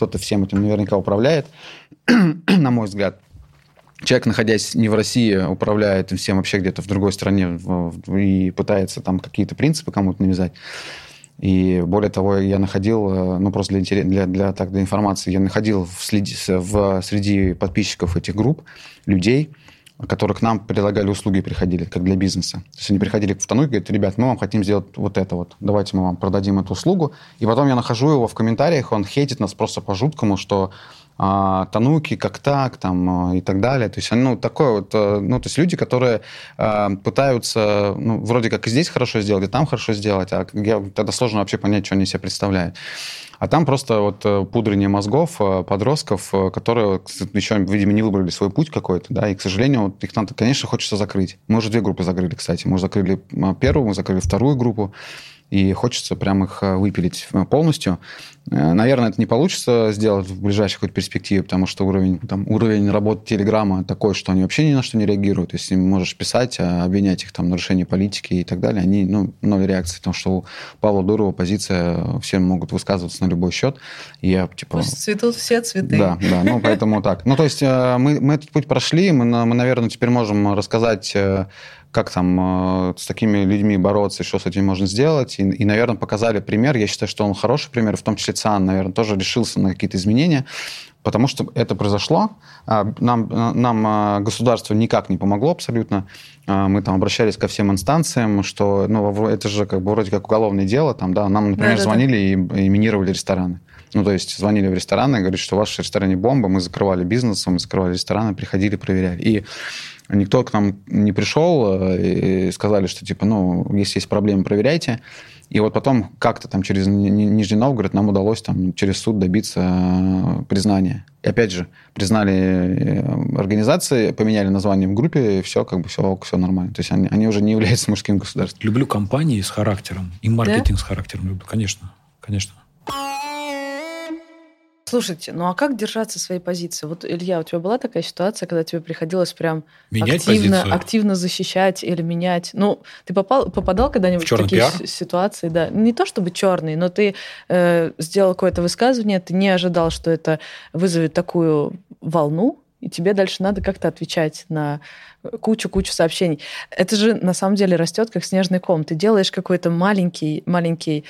кто-то всем этим наверняка управляет, [clears throat] на мой взгляд человек, находясь не в России, управляет всем вообще где-то в другой стране и пытается там какие-то принципы кому-то навязать. И более того, я находил, э, ну просто для, для, для, так, для информации, я находил в, следи, в, среди подписчиков этих групп людей, которые к нам предлагали услуги, приходили, как для бизнеса. То есть они приходили в Тануй и говорят, ребят, мы вам хотим сделать вот это вот, давайте мы вам продадим эту услугу. И потом я нахожу его в комментариях, он хейтит нас просто по-жуткому, что а, тануки, как так, там, а, и так далее. То есть, ну, такое вот, э, ну, то есть люди, которые а, пытаются, ну, вроде как и здесь хорошо сделать, и там хорошо сделать, а я, тогда сложно вообще понять, что они себе представляют. А там просто вот э, пудрение мозгов э, подростков, которые еще, видимо, не выбрали свой путь какой-то, да, и, к сожалению, вот их надо, конечно, хочется закрыть. Мы уже две группы закрыли, кстати. Мы закрыли первую, мы закрыли вторую группу и хочется прям их э, выпилить э, полностью. Э, наверное, это не получится сделать в ближайшей какой-то перспективе, потому что уровень, там, уровень работы Телеграма такой, что они вообще ни на что не реагируют. Если можешь писать, а обвинять их там в нарушении политики и так далее, они, ну, ноль реакции, потому что у Павла Дурова позиция, все могут высказываться на любой счет. И я, типа... Пусть цветут все цветы. Да, да, ну, поэтому так. Ну, то есть мы, мы этот путь прошли, мы, мы, наверное, теперь можем рассказать как там э, с такими людьми бороться, что с этим можно сделать. И, и, наверное, показали пример. Я считаю, что он хороший пример, в том числе ЦИАН, наверное, тоже решился на какие-то изменения, потому что это произошло. А, нам, нам а, государство никак не помогло абсолютно. А, мы там обращались ко всем инстанциям, что ну, это же как бы вроде как уголовное дело. Там, да, нам, например, да, звонили да. И, и минировали рестораны. Ну, то есть звонили в рестораны и говорят, что в вашем ресторане бомба, мы закрывали бизнес, мы закрывали рестораны, приходили, проверяли. И никто к нам не пришел э, и сказали, что, типа, ну, если есть проблемы, проверяйте. И вот потом как-то там через Нижний Новгород нам удалось там через суд добиться э, признания. И опять же, признали э, организации, поменяли название в группе, и все, как бы все, все нормально. То есть они, они уже не [laughs] являются мужским государством. Люблю компании с характером. И маркетинг да? с характером люблю, конечно. Конечно. Слушайте, ну а как держаться своей позиции? Вот, Илья, у тебя была такая ситуация, когда тебе приходилось прям менять активно, активно защищать или менять? Ну, ты попал, попадал когда-нибудь в, в такие пиар? ситуации? Да. Не то чтобы черный, но ты э, сделал какое-то высказывание, ты не ожидал, что это вызовет такую волну, и тебе дальше надо как-то отвечать на кучу-кучу сообщений. Это же на самом деле растет как снежный ком. Ты делаешь какой-то маленький, маленький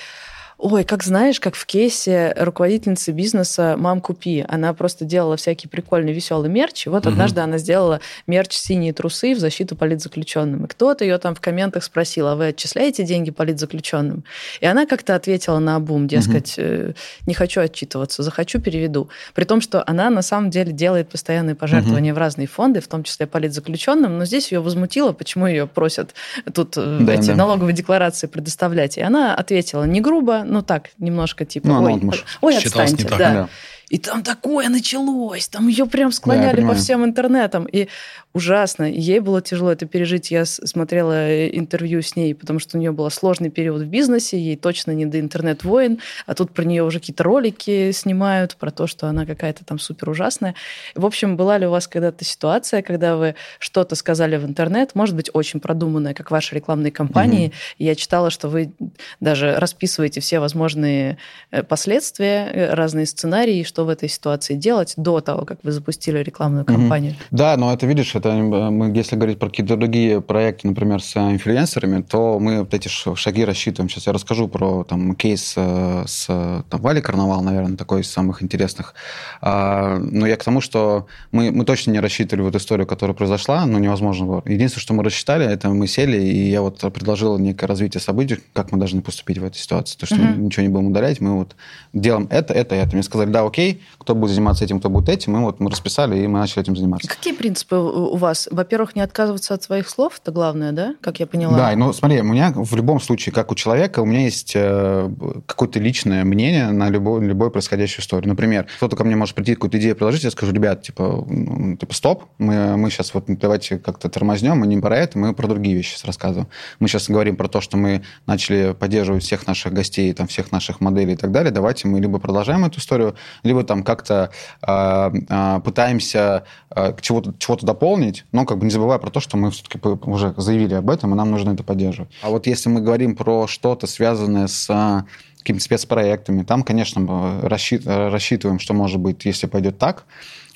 Ой, как знаешь, как в кейсе руководительницы бизнеса «Мам, купи». Она просто делала всякие прикольные, веселые мерчи. Вот угу. однажды она сделала мерч «Синие трусы» в защиту политзаключенным. И кто-то ее там в комментах спросил, а вы отчисляете деньги политзаключенным? И она как-то ответила на обум, дескать, угу. не хочу отчитываться, захочу, переведу. При том, что она на самом деле делает постоянные пожертвования угу. в разные фонды, в том числе политзаключенным, но здесь ее возмутило, почему ее просят тут э, да, эти да. налоговые декларации предоставлять. И она ответила не грубо, ну так, немножко типа, ну, ой, может, ой, отстаньте, да. да. И там такое началось, там ее прям склоняли да, по всем интернетам. И ужасно. ей было тяжело это пережить. Я смотрела э, интервью с ней, потому что у нее был сложный период в бизнесе, ей точно не до интернет-войн, а тут про нее уже какие-то ролики снимают, про то, что она какая-то там супер ужасная. В общем, была ли у вас когда-то ситуация, когда вы что-то сказали в интернет, может быть, очень продуманная, как ваши рекламные кампании, угу. и я читала, что вы даже расписываете все возможные э, последствия, э, разные сценарии, что в этой ситуации делать до того, как вы запустили рекламную кампанию. Угу. Да, но это, видишь, это мы, если говорить про какие-то другие проекты, например, с инфлюенсерами, то мы вот эти шаги рассчитываем. Сейчас я расскажу про там кейс э, с там, Вали Карнавал, наверное, такой из самых интересных. А, но я к тому, что мы, мы точно не рассчитывали в эту историю, которая произошла, но невозможно было. Единственное, что мы рассчитали, это мы сели, и я вот предложил некое развитие событий, как мы должны поступить в этой ситуации. То, что mm-hmm. мы ничего не будем удалять, мы вот делаем это, это, это. Мне сказали, да, окей, кто будет заниматься этим, кто будет этим. Мы вот мы расписали, и мы начали этим заниматься. Какие принципы у вас? Во-первых, не отказываться от своих слов, это главное, да, как я поняла? Да, ну смотри, у меня в любом случае, как у человека, у меня есть э, какое-то личное мнение на любой, любой происходящую историю. Например, кто-то ко мне может прийти, какую-то идею предложить, я скажу, ребят, типа, ну, типа стоп, мы, мы сейчас вот давайте как-то тормознем, мы не про это, мы про другие вещи сейчас рассказываем. Мы сейчас говорим про то, что мы начали поддерживать всех наших гостей, там, всех наших моделей и так далее. Давайте мы либо продолжаем эту историю, либо там как-то э, э, пытаемся э, чего-то чего дополнить, но как бы не забывая про то, что мы все-таки уже заявили об этом, и нам нужно это поддерживать. А вот если мы говорим про что-то связанное с какими-то спецпроектами, там, конечно, рассчит, рассчитываем, что может быть, если пойдет так,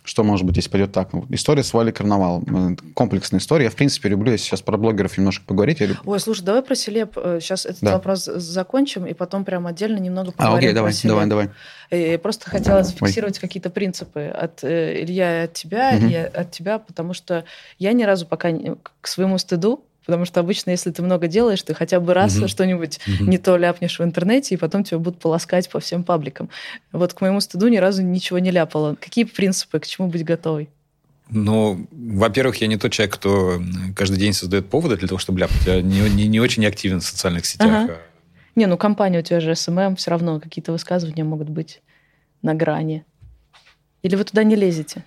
что может быть, если пойдет так? Ну, история с Вали Карнавал. Комплексная история. Я, в принципе, люблю, если сейчас про блогеров немножко поговорить. Я... Ой, слушай, давай про селеб. Сейчас э, этот да. вопрос закончим, и потом прям отдельно немного поговорим а, окей, давай, про давай, давай. И просто хотела зафиксировать какие-то принципы от э, Илья и от тебя, угу. и от тебя, потому что я ни разу пока к своему стыду Потому что обычно, если ты много делаешь, ты хотя бы раз угу. что-нибудь угу. не то ляпнешь в интернете, и потом тебя будут полоскать по всем пабликам. Вот к моему стыду ни разу ничего не ляпало. Какие принципы, к чему быть готовой? Ну, во-первых, я не тот человек, кто каждый день создает поводы для того, чтобы ляпать. Я не, не, не очень активен в социальных сетях. Ага. Не, ну компания у тебя же SMM, все равно какие-то высказывания могут быть на грани. Или вы туда не лезете?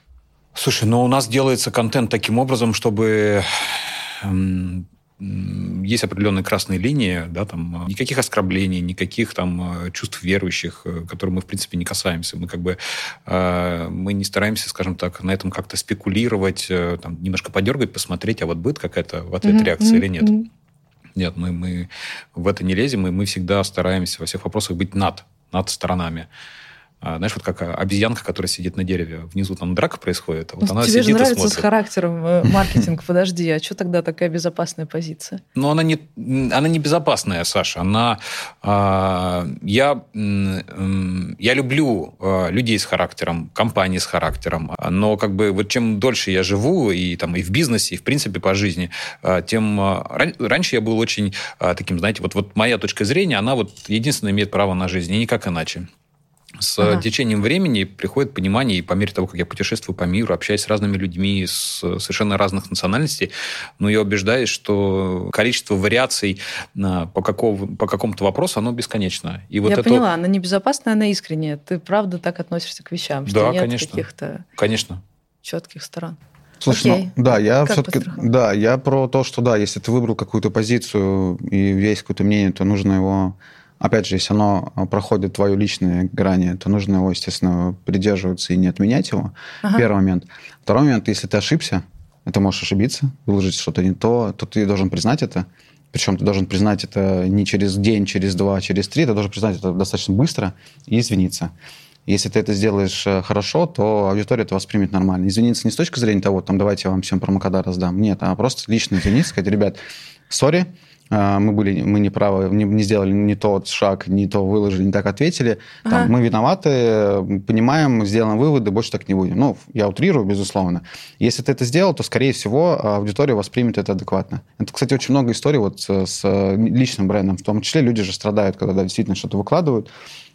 Слушай, ну у нас делается контент таким образом, чтобы есть определенные красные линии, да, там никаких оскорблений, никаких там э, чувств верующих, э, которые мы в принципе не касаемся. Мы как бы э, мы не стараемся, скажем так, на этом как-то спекулировать, там немножко подергать, посмотреть, а вот будет какая-то в ответ mm-hmm. реакция или нет. Mm-hmm. Нет, мы, мы в это не лезем, и мы всегда стараемся во всех вопросах быть над, над сторонами. А, знаешь, вот как обезьянка, которая сидит на дереве, внизу там драка происходит, а вот она Тебе сидит же нравится и с характером э, [laughs] маркетинг, подожди, а что тогда такая безопасная позиция? Ну, она не, она не безопасная, Саша. Она, э, я, я люблю людей с характером, компании с характером, но как бы вот чем дольше я живу и там и в бизнесе, и в принципе по жизни, тем ран, раньше я был очень таким, знаете, вот, вот моя точка зрения, она вот единственная имеет право на жизнь, и никак иначе. С ага. течением времени приходит понимание, и по мере того, как я путешествую по миру, общаюсь с разными людьми с совершенно разных национальностей, но я убеждаюсь, что количество вариаций по, какого, по какому-то вопросу, оно бесконечно. И вот я это... поняла, она не безопасная, она искренняя. Ты правда так относишься к вещам, что да, нет конечно. каких-то конечно. четких сторон. Слушай, Окей. ну, да, я все-таки, да, я про то, что да, если ты выбрал какую-то позицию и есть какое-то мнение, то нужно его Опять же, если оно а, проходит твою личные грани, то нужно его, естественно, придерживаться и не отменять его. Ага. Первый момент. Второй момент, если ты ошибся, ты можешь ошибиться, выложить что-то не то, то ты должен признать это. Причем ты должен признать это не через день, через два, через три, ты должен признать это достаточно быстро и извиниться. Если ты это сделаешь э, хорошо, то аудитория это воспримет нормально. Извиниться не с точки зрения того, там, давайте я вам всем промокода раздам. Нет, а просто лично извиниться, сказать, ребят, сори, мы были, мы не правы, не, не сделали не тот шаг, не то выложили, не так ответили. Ага. Там, мы виноваты, понимаем, сделаем выводы, больше так не будем. Ну, я утрирую, безусловно. Если ты это сделал, то, скорее всего, аудитория воспримет это адекватно. Это, кстати, очень много историй вот с, с личным брендом. В том числе люди же страдают, когда да, действительно что-то выкладывают.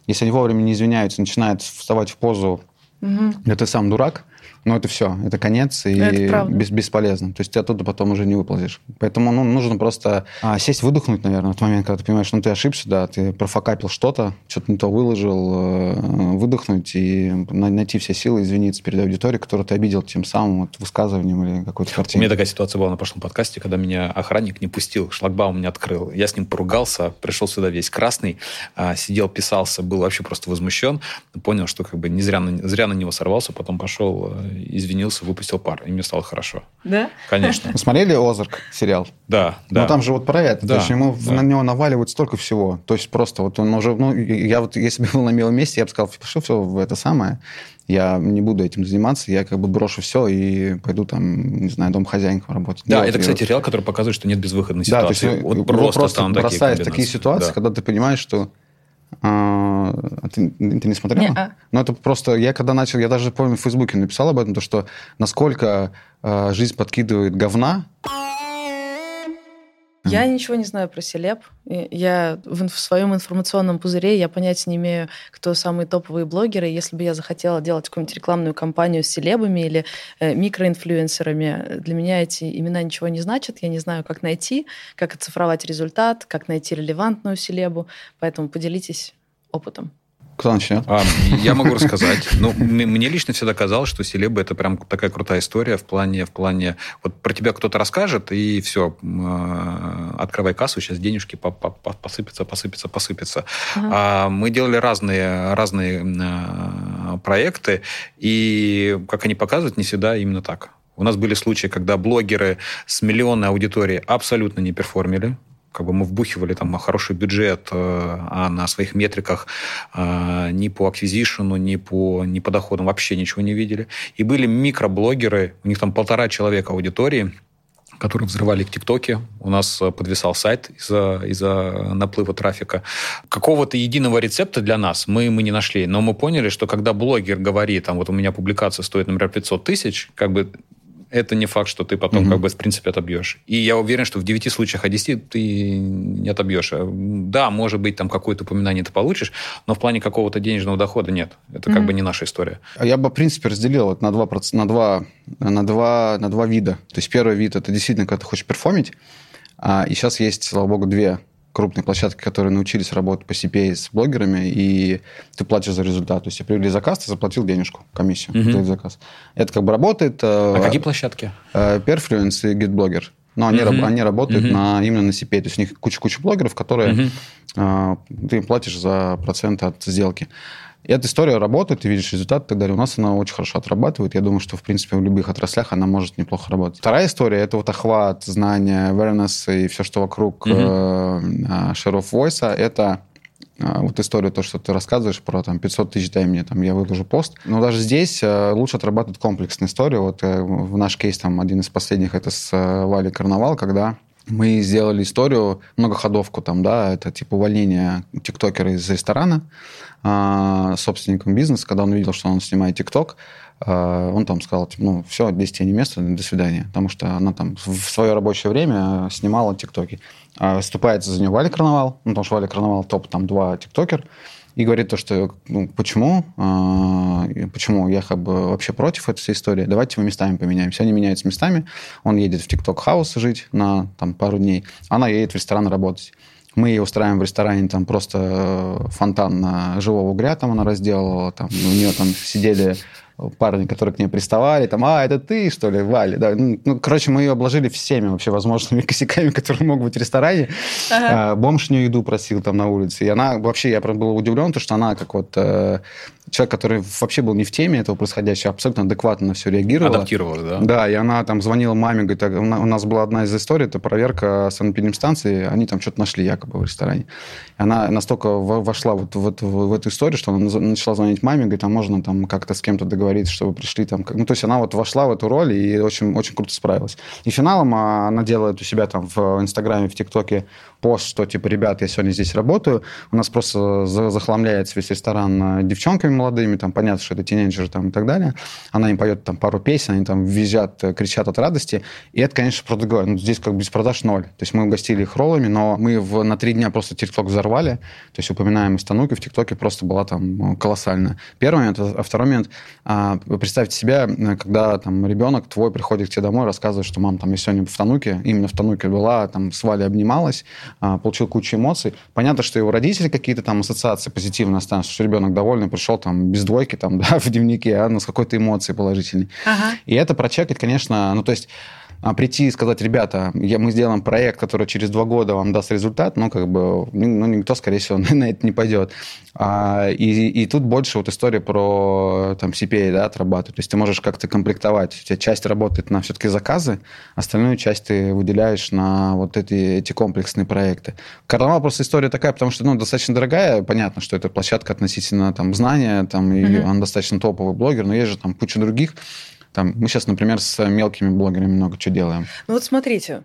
Если они вовремя не извиняются, начинают вставать в позу, угу. да ты сам дурак, но это все, это конец, и это бес, бесполезно. То есть ты оттуда потом уже не выползешь. Поэтому ну, нужно просто а, сесть, выдохнуть, наверное, в тот момент, когда ты понимаешь, ну ты ошибся, да, ты профокапил что-то, что-то не то выложил, э, выдохнуть и найти все силы, извиниться перед аудиторией, которую ты обидел тем самым вот, высказыванием или какой-то картиной. У меня такая ситуация была на прошлом подкасте, когда меня охранник не пустил, шлагбаум не открыл. Я с ним поругался, пришел сюда весь красный, а, сидел, писался, был вообще просто возмущен, понял, что как бы не зря на, зря на него сорвался, потом пошел э, извинился, выпустил пар, и мне стало хорошо. Да? Конечно. Вы [laughs] смотрели «Озарк» сериал? Да, да. Ну, там же вот про это. Да, то есть ему да. на него наваливают столько всего. То есть просто вот он уже... Ну, я вот, если бы был на милом месте, я бы сказал, пишу все в это самое. Я не буду этим заниматься, я как бы брошу все и пойду там, не знаю, дом хозяйком работать. Да, это, кстати, сериал, который показывает, что нет безвыходной ситуации. Да, то есть вот просто, просто бросаешь такие, такие ситуации, да. когда ты понимаешь, что а, ты, ты не смотрела? Не-а. Ну, это просто... Я когда начал... Я даже, помню, в Фейсбуке написал об этом, то, что насколько э, жизнь подкидывает говна, я ничего не знаю про селеб. Я в, в своем информационном пузыре я понятия не имею, кто самые топовые блогеры. Если бы я захотела делать какую-нибудь рекламную кампанию с селебами или э, микроинфлюенсерами, для меня эти имена ничего не значат. Я не знаю, как найти, как оцифровать результат, как найти релевантную селебу. Поэтому поделитесь опытом. Кто начнет? А, я могу рассказать. Ну, мне лично всегда казалось, что селеба это прям такая крутая история в плане, в плане, вот про тебя кто-то расскажет, и все, э, открывай кассу, сейчас денежки посыпятся, посыпятся, посыпятся. Ага. А мы делали разные, разные э, проекты, и, как они показывают, не всегда именно так. У нас были случаи, когда блогеры с миллионной аудиторией абсолютно не перформили, как бы мы вбухивали там хороший бюджет, э, а на своих метриках э, ни по аквизишену, ни по, ни по доходам вообще ничего не видели. И были микроблогеры, у них там полтора человека аудитории, которые взрывали в ТикТоке. У нас э, подвисал сайт из-за из наплыва трафика. Какого-то единого рецепта для нас мы, мы не нашли. Но мы поняли, что когда блогер говорит, там, вот у меня публикация стоит, например, 500 тысяч, как бы это не факт, что ты потом, mm-hmm. как бы, в принципе, отобьешь. И я уверен, что в 9 случаях, а 10 ты не отобьешь. Да, может быть, там какое-то упоминание ты получишь, но в плане какого-то денежного дохода нет. Это mm-hmm. как бы не наша история. А я бы, в принципе, разделил это на два, на, два, на, два, на два вида. То есть первый вид – это действительно, когда ты хочешь перформить, а, и сейчас есть, слава богу, две крупные площадки, которые научились работать по CPA с блогерами, и ты платишь за результат. То есть, тебе привели заказ, ты заплатил денежку, комиссию угу. за заказ. Это как бы работает. Э, а какие площадки? Э, Perfluence и GetBlogger. Но они, угу. они работают угу. на, именно на CPA. То есть, у них куча-куча блогеров, которые угу. ты им платишь за процент от сделки. И эта история работает, ты видишь результат и так далее. У нас она очень хорошо отрабатывает. Я думаю, что, в принципе, в любых отраслях она может неплохо работать. Вторая история – это вот охват, знания, awareness и все, что вокруг mm-hmm. э, share of voice. Это а, вот историю, то, что ты рассказываешь про там 500 тысяч, дай мне, там, я выложу пост. Но даже здесь э, лучше отрабатывать комплексную историю. Вот э, в наш кейс, там, один из последних, это с э, Вали Карнавал, когда мы сделали историю, многоходовку там, да, это типа увольнение тиктокера из ресторана а, собственником бизнеса, когда он увидел, что он снимает тикток, а, он там сказал, типа, ну, все, здесь тебе не место, до свидания. Потому что она там в свое рабочее время снимала тиктоки. А вступается за нее Валя Карнавал, ну, потому что Валя Карнавал топ там два тиктокер, и говорит то, что ну, почему, э, почему я как бы вообще против этой всей истории, давайте мы местами поменяемся. Они меняются местами, он едет в TikTok хаус жить на там, пару дней, она едет в ресторан работать. Мы ее устраиваем в ресторане, там просто э, фонтан на живого угря там она разделала, там, у нее там сидели парни, которые к ней приставали, там, а, это ты, что ли, Валя? Да. Ну, ну, короче, мы ее обложили всеми вообще возможными [laughs] косяками, которые могут быть в ресторане. Ага. А, бомж не еду просил там на улице. И она, вообще, я прям был удивлен, то, что она как вот э, человек, который вообще был не в теме этого происходящего, абсолютно адекватно на все реагировала. Адаптировалась, да? Да, и она там звонила маме, говорит, у нас была одна из историй, это проверка санэпидемстанции, они там что-то нашли якобы в ресторане. Она настолько вошла вот в, эту, в эту историю, что она начала звонить маме, говорит, а можно там как-то с кем-то договориться, чтобы пришли там. Ну, то есть она вот вошла в эту роль и очень, очень круто справилась. И финалом а, она делает у себя там в Инстаграме, в ТикТоке пост, что типа, ребят, я сегодня здесь работаю, у нас просто захламляется весь ресторан э, девчонками молодыми, там понятно, что это тинейджеры там и так далее. Она им поет там пару песен, они там визжат, э, кричат от радости. И это, конечно, говоря, ну, здесь как бы без продаж ноль. То есть мы угостили их роллами, но мы в, на три дня просто ТикТок взорвали. То есть упоминаем Тануки в ТикТоке просто была там колоссальная. Первый момент. А второй момент. А, представьте себя, э, когда там ребенок твой приходит к тебе домой, рассказывает, что мам, там я сегодня в Тануке, именно в Тануке была, там с Валей обнималась, а, получил кучу эмоций. Понятно, что его родители какие-то там ассоциации позитивно останутся, что ребенок довольный, пришел там без двойки там, [laughs] да, в дневнике, а, но с какой-то эмоцией положительной. Ага. И это прочекать, конечно, ну, то есть а прийти и сказать, ребята, я, мы сделаем проект, который через два года вам даст результат, ну, как бы, ну, никто, скорее всего, [laughs] на это не пойдет. А, и, и тут больше вот история про там CPA, да, отрабатывать. То есть ты можешь как-то комплектовать. У тебя часть работает на все-таки заказы, остальную часть ты выделяешь на вот эти, эти комплексные проекты. Карнавал просто история такая, потому что, ну, достаточно дорогая. Понятно, что это площадка относительно там знания, там, и mm-hmm. он достаточно топовый блогер, но есть же там куча других там, мы сейчас, например, с мелкими блогерами много чего делаем. Ну вот смотрите,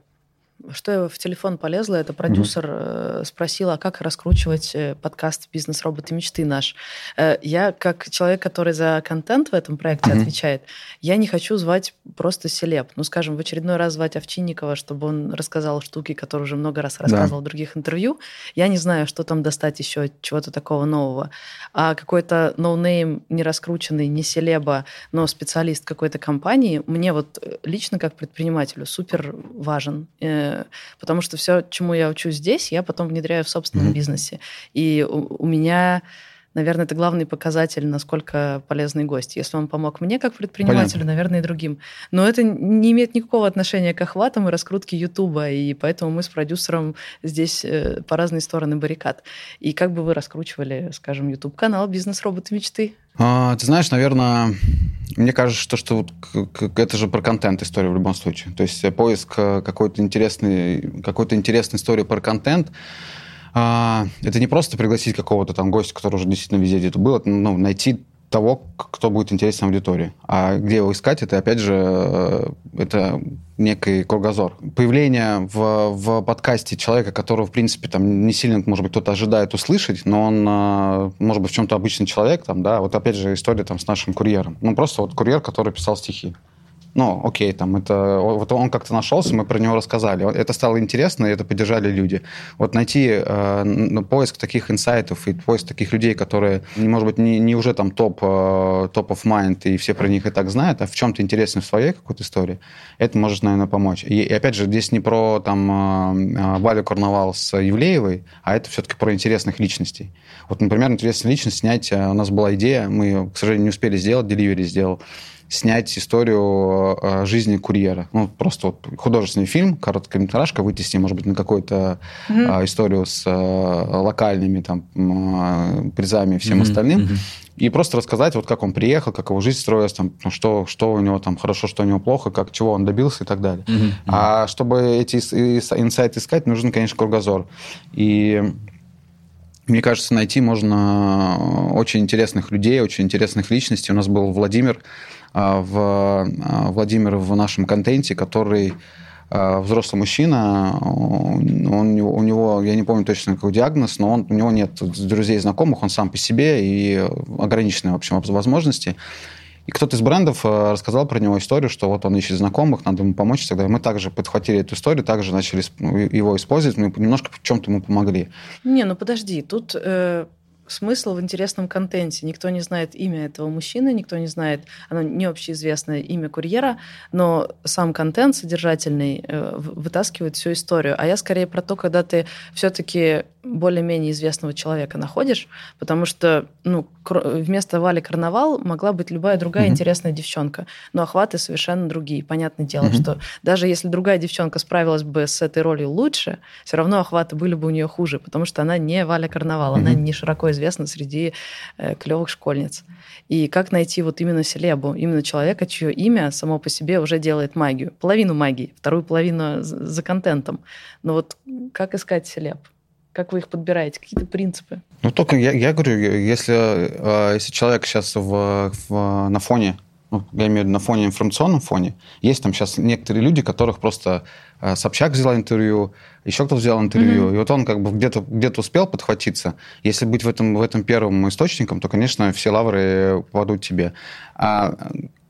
что я в телефон полезла, это продюсер mm-hmm. спросил, а как раскручивать э, подкаст «Бизнес. Роботы. Мечты» наш. Э, я, как человек, который за контент в этом проекте mm-hmm. отвечает, я не хочу звать просто селеб. Ну, скажем, в очередной раз звать Овчинникова, чтобы он рассказал штуки, которые уже много раз рассказывал да. в других интервью. Я не знаю, что там достать еще чего-то такого нового. А какой-то ноунейм, не раскрученный, не селеба, но специалист какой-то компании, мне вот лично как предпринимателю супер важен потому что все, чему я учусь здесь, я потом внедряю в собственном mm-hmm. бизнесе. И у, у меня наверное, это главный показатель, насколько полезный гость. Если он помог мне как предпринимателю, Понятно. наверное, и другим. Но это не имеет никакого отношения к охватам и раскрутке Ютуба, и поэтому мы с продюсером здесь э, по разные стороны баррикад. И как бы вы раскручивали, скажем, YouTube-канал «Бизнес-роботы мечты»? А, ты знаешь, наверное, мне кажется, что, что вот это же про контент история в любом случае. То есть поиск э, какой-то интересной, какой-то интересной истории про контент, а, это не просто пригласить какого-то там гостя, который уже действительно везде где-то был, это ну, найти того, кто будет интересен аудитории. А где его искать, это, опять же, э, это некий кругозор. Появление в, в подкасте человека, которого, в принципе, там не сильно, может быть, кто-то ожидает услышать, но он, э, может быть, в чем-то обычный человек, там, да, вот опять же история там с нашим курьером. Ну, просто вот курьер, который писал стихи ну, окей, там это, вот он как-то нашелся, мы про него рассказали. Это стало интересно, и это поддержали люди. Вот найти э, поиск таких инсайтов и поиск таких людей, которые, может быть, не, не уже там топ, э, топ of mind, и все про них и так знают, а в чем-то интересно в своей какой-то истории, это может, наверное, помочь. И, и опять же, здесь не про там э, э Валю Карнавал с Евлеевой, а это все-таки про интересных личностей. Вот, например, интересную личность снять, э, у нас была идея, мы, к сожалению, не успели сделать, Delivery сделал, снять историю э, жизни курьера. Ну, просто вот художественный фильм, короткометражка, ним, может быть, на какую-то mm-hmm. историю с э, локальными там призами и всем mm-hmm. остальным. Mm-hmm. И просто рассказать, вот как он приехал, как его жизнь строилась, там, ну, что, что у него там хорошо, что у него плохо, как, чего он добился и так далее. Mm-hmm. А чтобы эти инсайты искать, нужен, конечно, кругозор. И Мне кажется, найти можно очень интересных людей, очень интересных личностей. У нас был Владимир, а, в, а, Владимир в нашем контенте, который взрослый мужчина, он, у него, я не помню точно какой диагноз, но он, у него нет друзей, знакомых, он сам по себе и ограниченные, в общем, возможности. И кто-то из брендов рассказал про него историю, что вот он ищет знакомых, надо ему помочь и так далее. Мы также подхватили эту историю, также начали его использовать, мы немножко чем-то ему помогли. Не, ну подожди, тут э, смысл в интересном контенте. Никто не знает имя этого мужчины, никто не знает, оно не общеизвестное имя курьера, но сам контент содержательный э, вытаскивает всю историю. А я скорее про то, когда ты все-таки более-менее известного человека находишь, потому что ну, вместо Вали Карнавал могла быть любая другая mm-hmm. интересная девчонка, но охваты совершенно другие. Понятное дело, mm-hmm. что даже если другая девчонка справилась бы с этой ролью лучше, все равно охваты были бы у нее хуже, потому что она не Валя Карнавал, mm-hmm. она не широко известна среди э, клевых школьниц. И как найти вот именно селебу, именно человека, чье имя само по себе уже делает магию. Половину магии, вторую половину за контентом. Но вот как искать селеб? Как вы их подбираете? Какие-то принципы? Ну, только я, я говорю, если, а, если человек сейчас в, в, на фоне, ну, я имею в виду на фоне, информационном фоне, есть там сейчас некоторые люди, которых просто а, Собчак взяла интервью, еще кто-то взял интервью, mm-hmm. и вот он как бы где-то где успел подхватиться. Если быть в этом, в этом первым источником, то, конечно, все лавры попадут тебе. А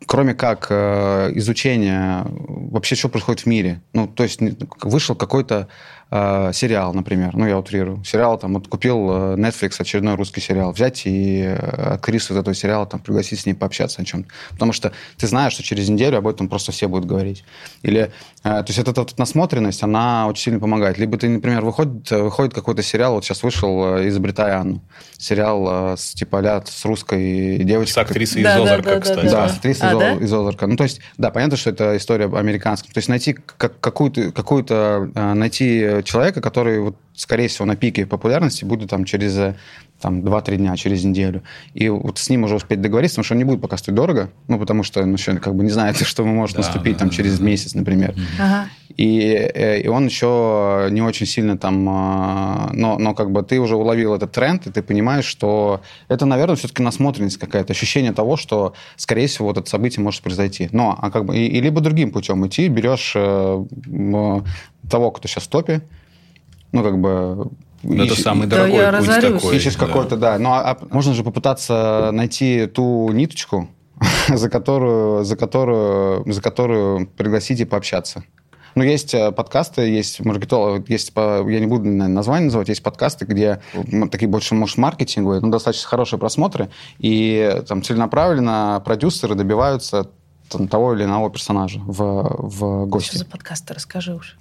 кроме как э, изучения вообще, что происходит в мире, ну, то есть вышел какой-то э, сериал, например, ну, я утрирую, сериал, там, вот купил э, Netflix очередной русский сериал, взять и э, актрису из этого сериала, там, пригласить с ней пообщаться о чем-то. Потому что ты знаешь, что через неделю об этом просто все будут говорить. Или, э, то есть эта вот насмотренность, она очень сильно помогает. Либо ты, например, выходит, выходит какой-то сериал, вот сейчас вышел э, «Изобретай Анну», сериал э, с, типа, а с русской девочкой. С актрисой да, из Озарка, да, да, кстати. Да, да с актрисой а, из, да? из Озарка. Ну, то есть, да, понятно, что это история американская. То есть найти какую-то, какую-то найти человека, который, вот, скорее всего, на пике популярности будет там через там, 2-3 дня, через неделю. И вот с ним уже успеть договориться, потому что он не будет пока стоить дорого, ну, потому что он еще как бы не знает, [laughs] что может да, наступить да, там да, через да. месяц, например. Ага. И, э, и он еще не очень сильно там... А, но, но как бы ты уже уловил этот тренд, и ты понимаешь, что это, наверное, все-таки насмотренность какая-то, ощущение того, что, скорее всего, вот это событие может произойти. Но, а как бы... И, и либо другим путем идти, берешь э, того, кто сейчас в топе, ну, как бы ну, это самый дорогой да, путь такой. Ищешь да. какой-то, да. Ну, а, а можно же попытаться найти ту ниточку, [laughs] за которую, за которую, за которую пригласить и пообщаться. Ну, есть э, подкасты, есть маркетолог, есть, я не буду название называть, есть подкасты, где такие больше, может, маркетинговые, но достаточно хорошие просмотры, и там целенаправленно продюсеры добиваются там, того или иного персонажа в, в гости. Что за подкаст? Расскажи уж.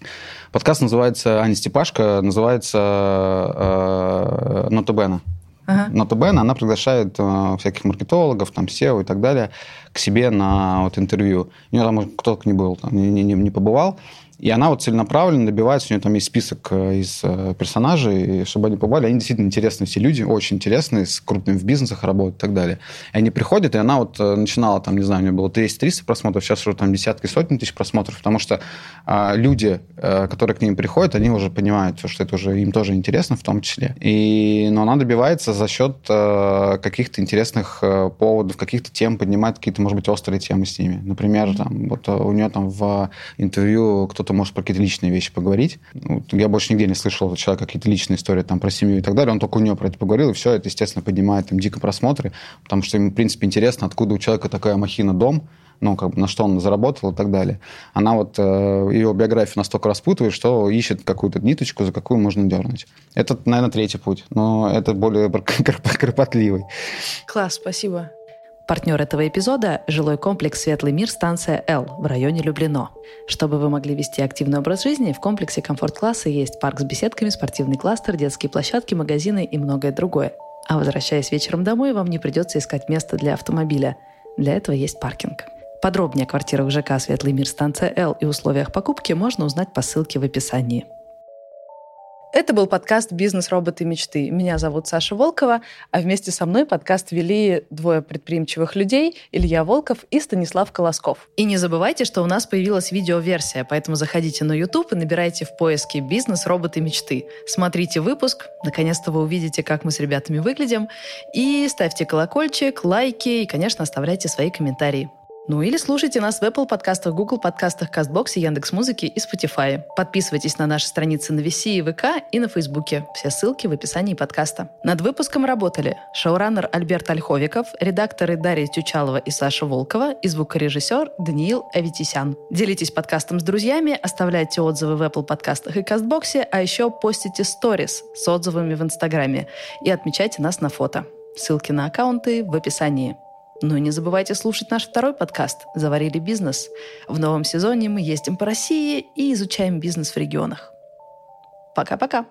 Подкаст называется Аня Степашка, называется э, Нотабена. Ага. Нотабена, она приглашает э, всяких маркетологов, там, SEO и так далее к себе на вот, интервью. У нее там кто-то не был, там, не, не, не побывал. И она вот целенаправленно добивается, у нее там есть список э, из э, персонажей, чтобы они побывали. Они действительно интересные все люди, очень интересные, с крупными в бизнесах работают и так далее. И они приходят, и она вот э, начинала, там, не знаю, у нее было 200-300 просмотров, сейчас уже там десятки, сотни тысяч просмотров, потому что а, люди, а, которые к ним приходят, они уже понимают, что это уже им тоже интересно в том числе. И, но она добивается за счет а, каких-то интересных а, поводов, каких-то тем, поднимает какие-то, может быть, острые темы с ними. Например, там, вот у нее там в интервью кто-то кто-то может про какие-то личные вещи поговорить. Вот, я больше нигде не слышал от человека какие-то личные истории там про семью и так далее. Он только у него про это поговорил, и все, это, естественно, поднимает им дико просмотры, потому что им, в принципе, интересно, откуда у человека такая махина дом, ну, как бы на что он заработал и так далее. Она вот, э, ее биографию настолько распутывает, что ищет какую-то ниточку, за какую можно дернуть. Это, наверное, третий путь, но это более [laughs] кропотливый. Класс, спасибо. Партнер этого эпизода – жилой комплекс «Светлый мир» станция «Л» в районе Люблино. Чтобы вы могли вести активный образ жизни, в комплексе комфорт-класса есть парк с беседками, спортивный кластер, детские площадки, магазины и многое другое. А возвращаясь вечером домой, вам не придется искать место для автомобиля. Для этого есть паркинг. Подробнее о квартирах ЖК «Светлый мир» станция «Л» и условиях покупки можно узнать по ссылке в описании. Это был подкаст «Бизнес. Роботы. Мечты». Меня зовут Саша Волкова, а вместе со мной подкаст вели двое предприимчивых людей – Илья Волков и Станислав Колосков. И не забывайте, что у нас появилась видеоверсия, поэтому заходите на YouTube и набирайте в поиске «Бизнес. Роботы. Мечты». Смотрите выпуск, наконец-то вы увидите, как мы с ребятами выглядим, и ставьте колокольчик, лайки и, конечно, оставляйте свои комментарии. Ну или слушайте нас в Apple подкастах, Google подкастах, Кастбоксе, Яндекс.Музыке и Spotify. Подписывайтесь на наши страницы на VC и ВК и на Фейсбуке. Все ссылки в описании подкаста. Над выпуском работали шоураннер Альберт Ольховиков, редакторы Дарья Тючалова и Саша Волкова и звукорежиссер Даниил Аветисян. Делитесь подкастом с друзьями, оставляйте отзывы в Apple подкастах и Кастбоксе, а еще постите сторис с отзывами в Инстаграме и отмечайте нас на фото. Ссылки на аккаунты в описании. Ну и не забывайте слушать наш второй подкаст «Заварили бизнес». В новом сезоне мы ездим по России и изучаем бизнес в регионах. Пока-пока!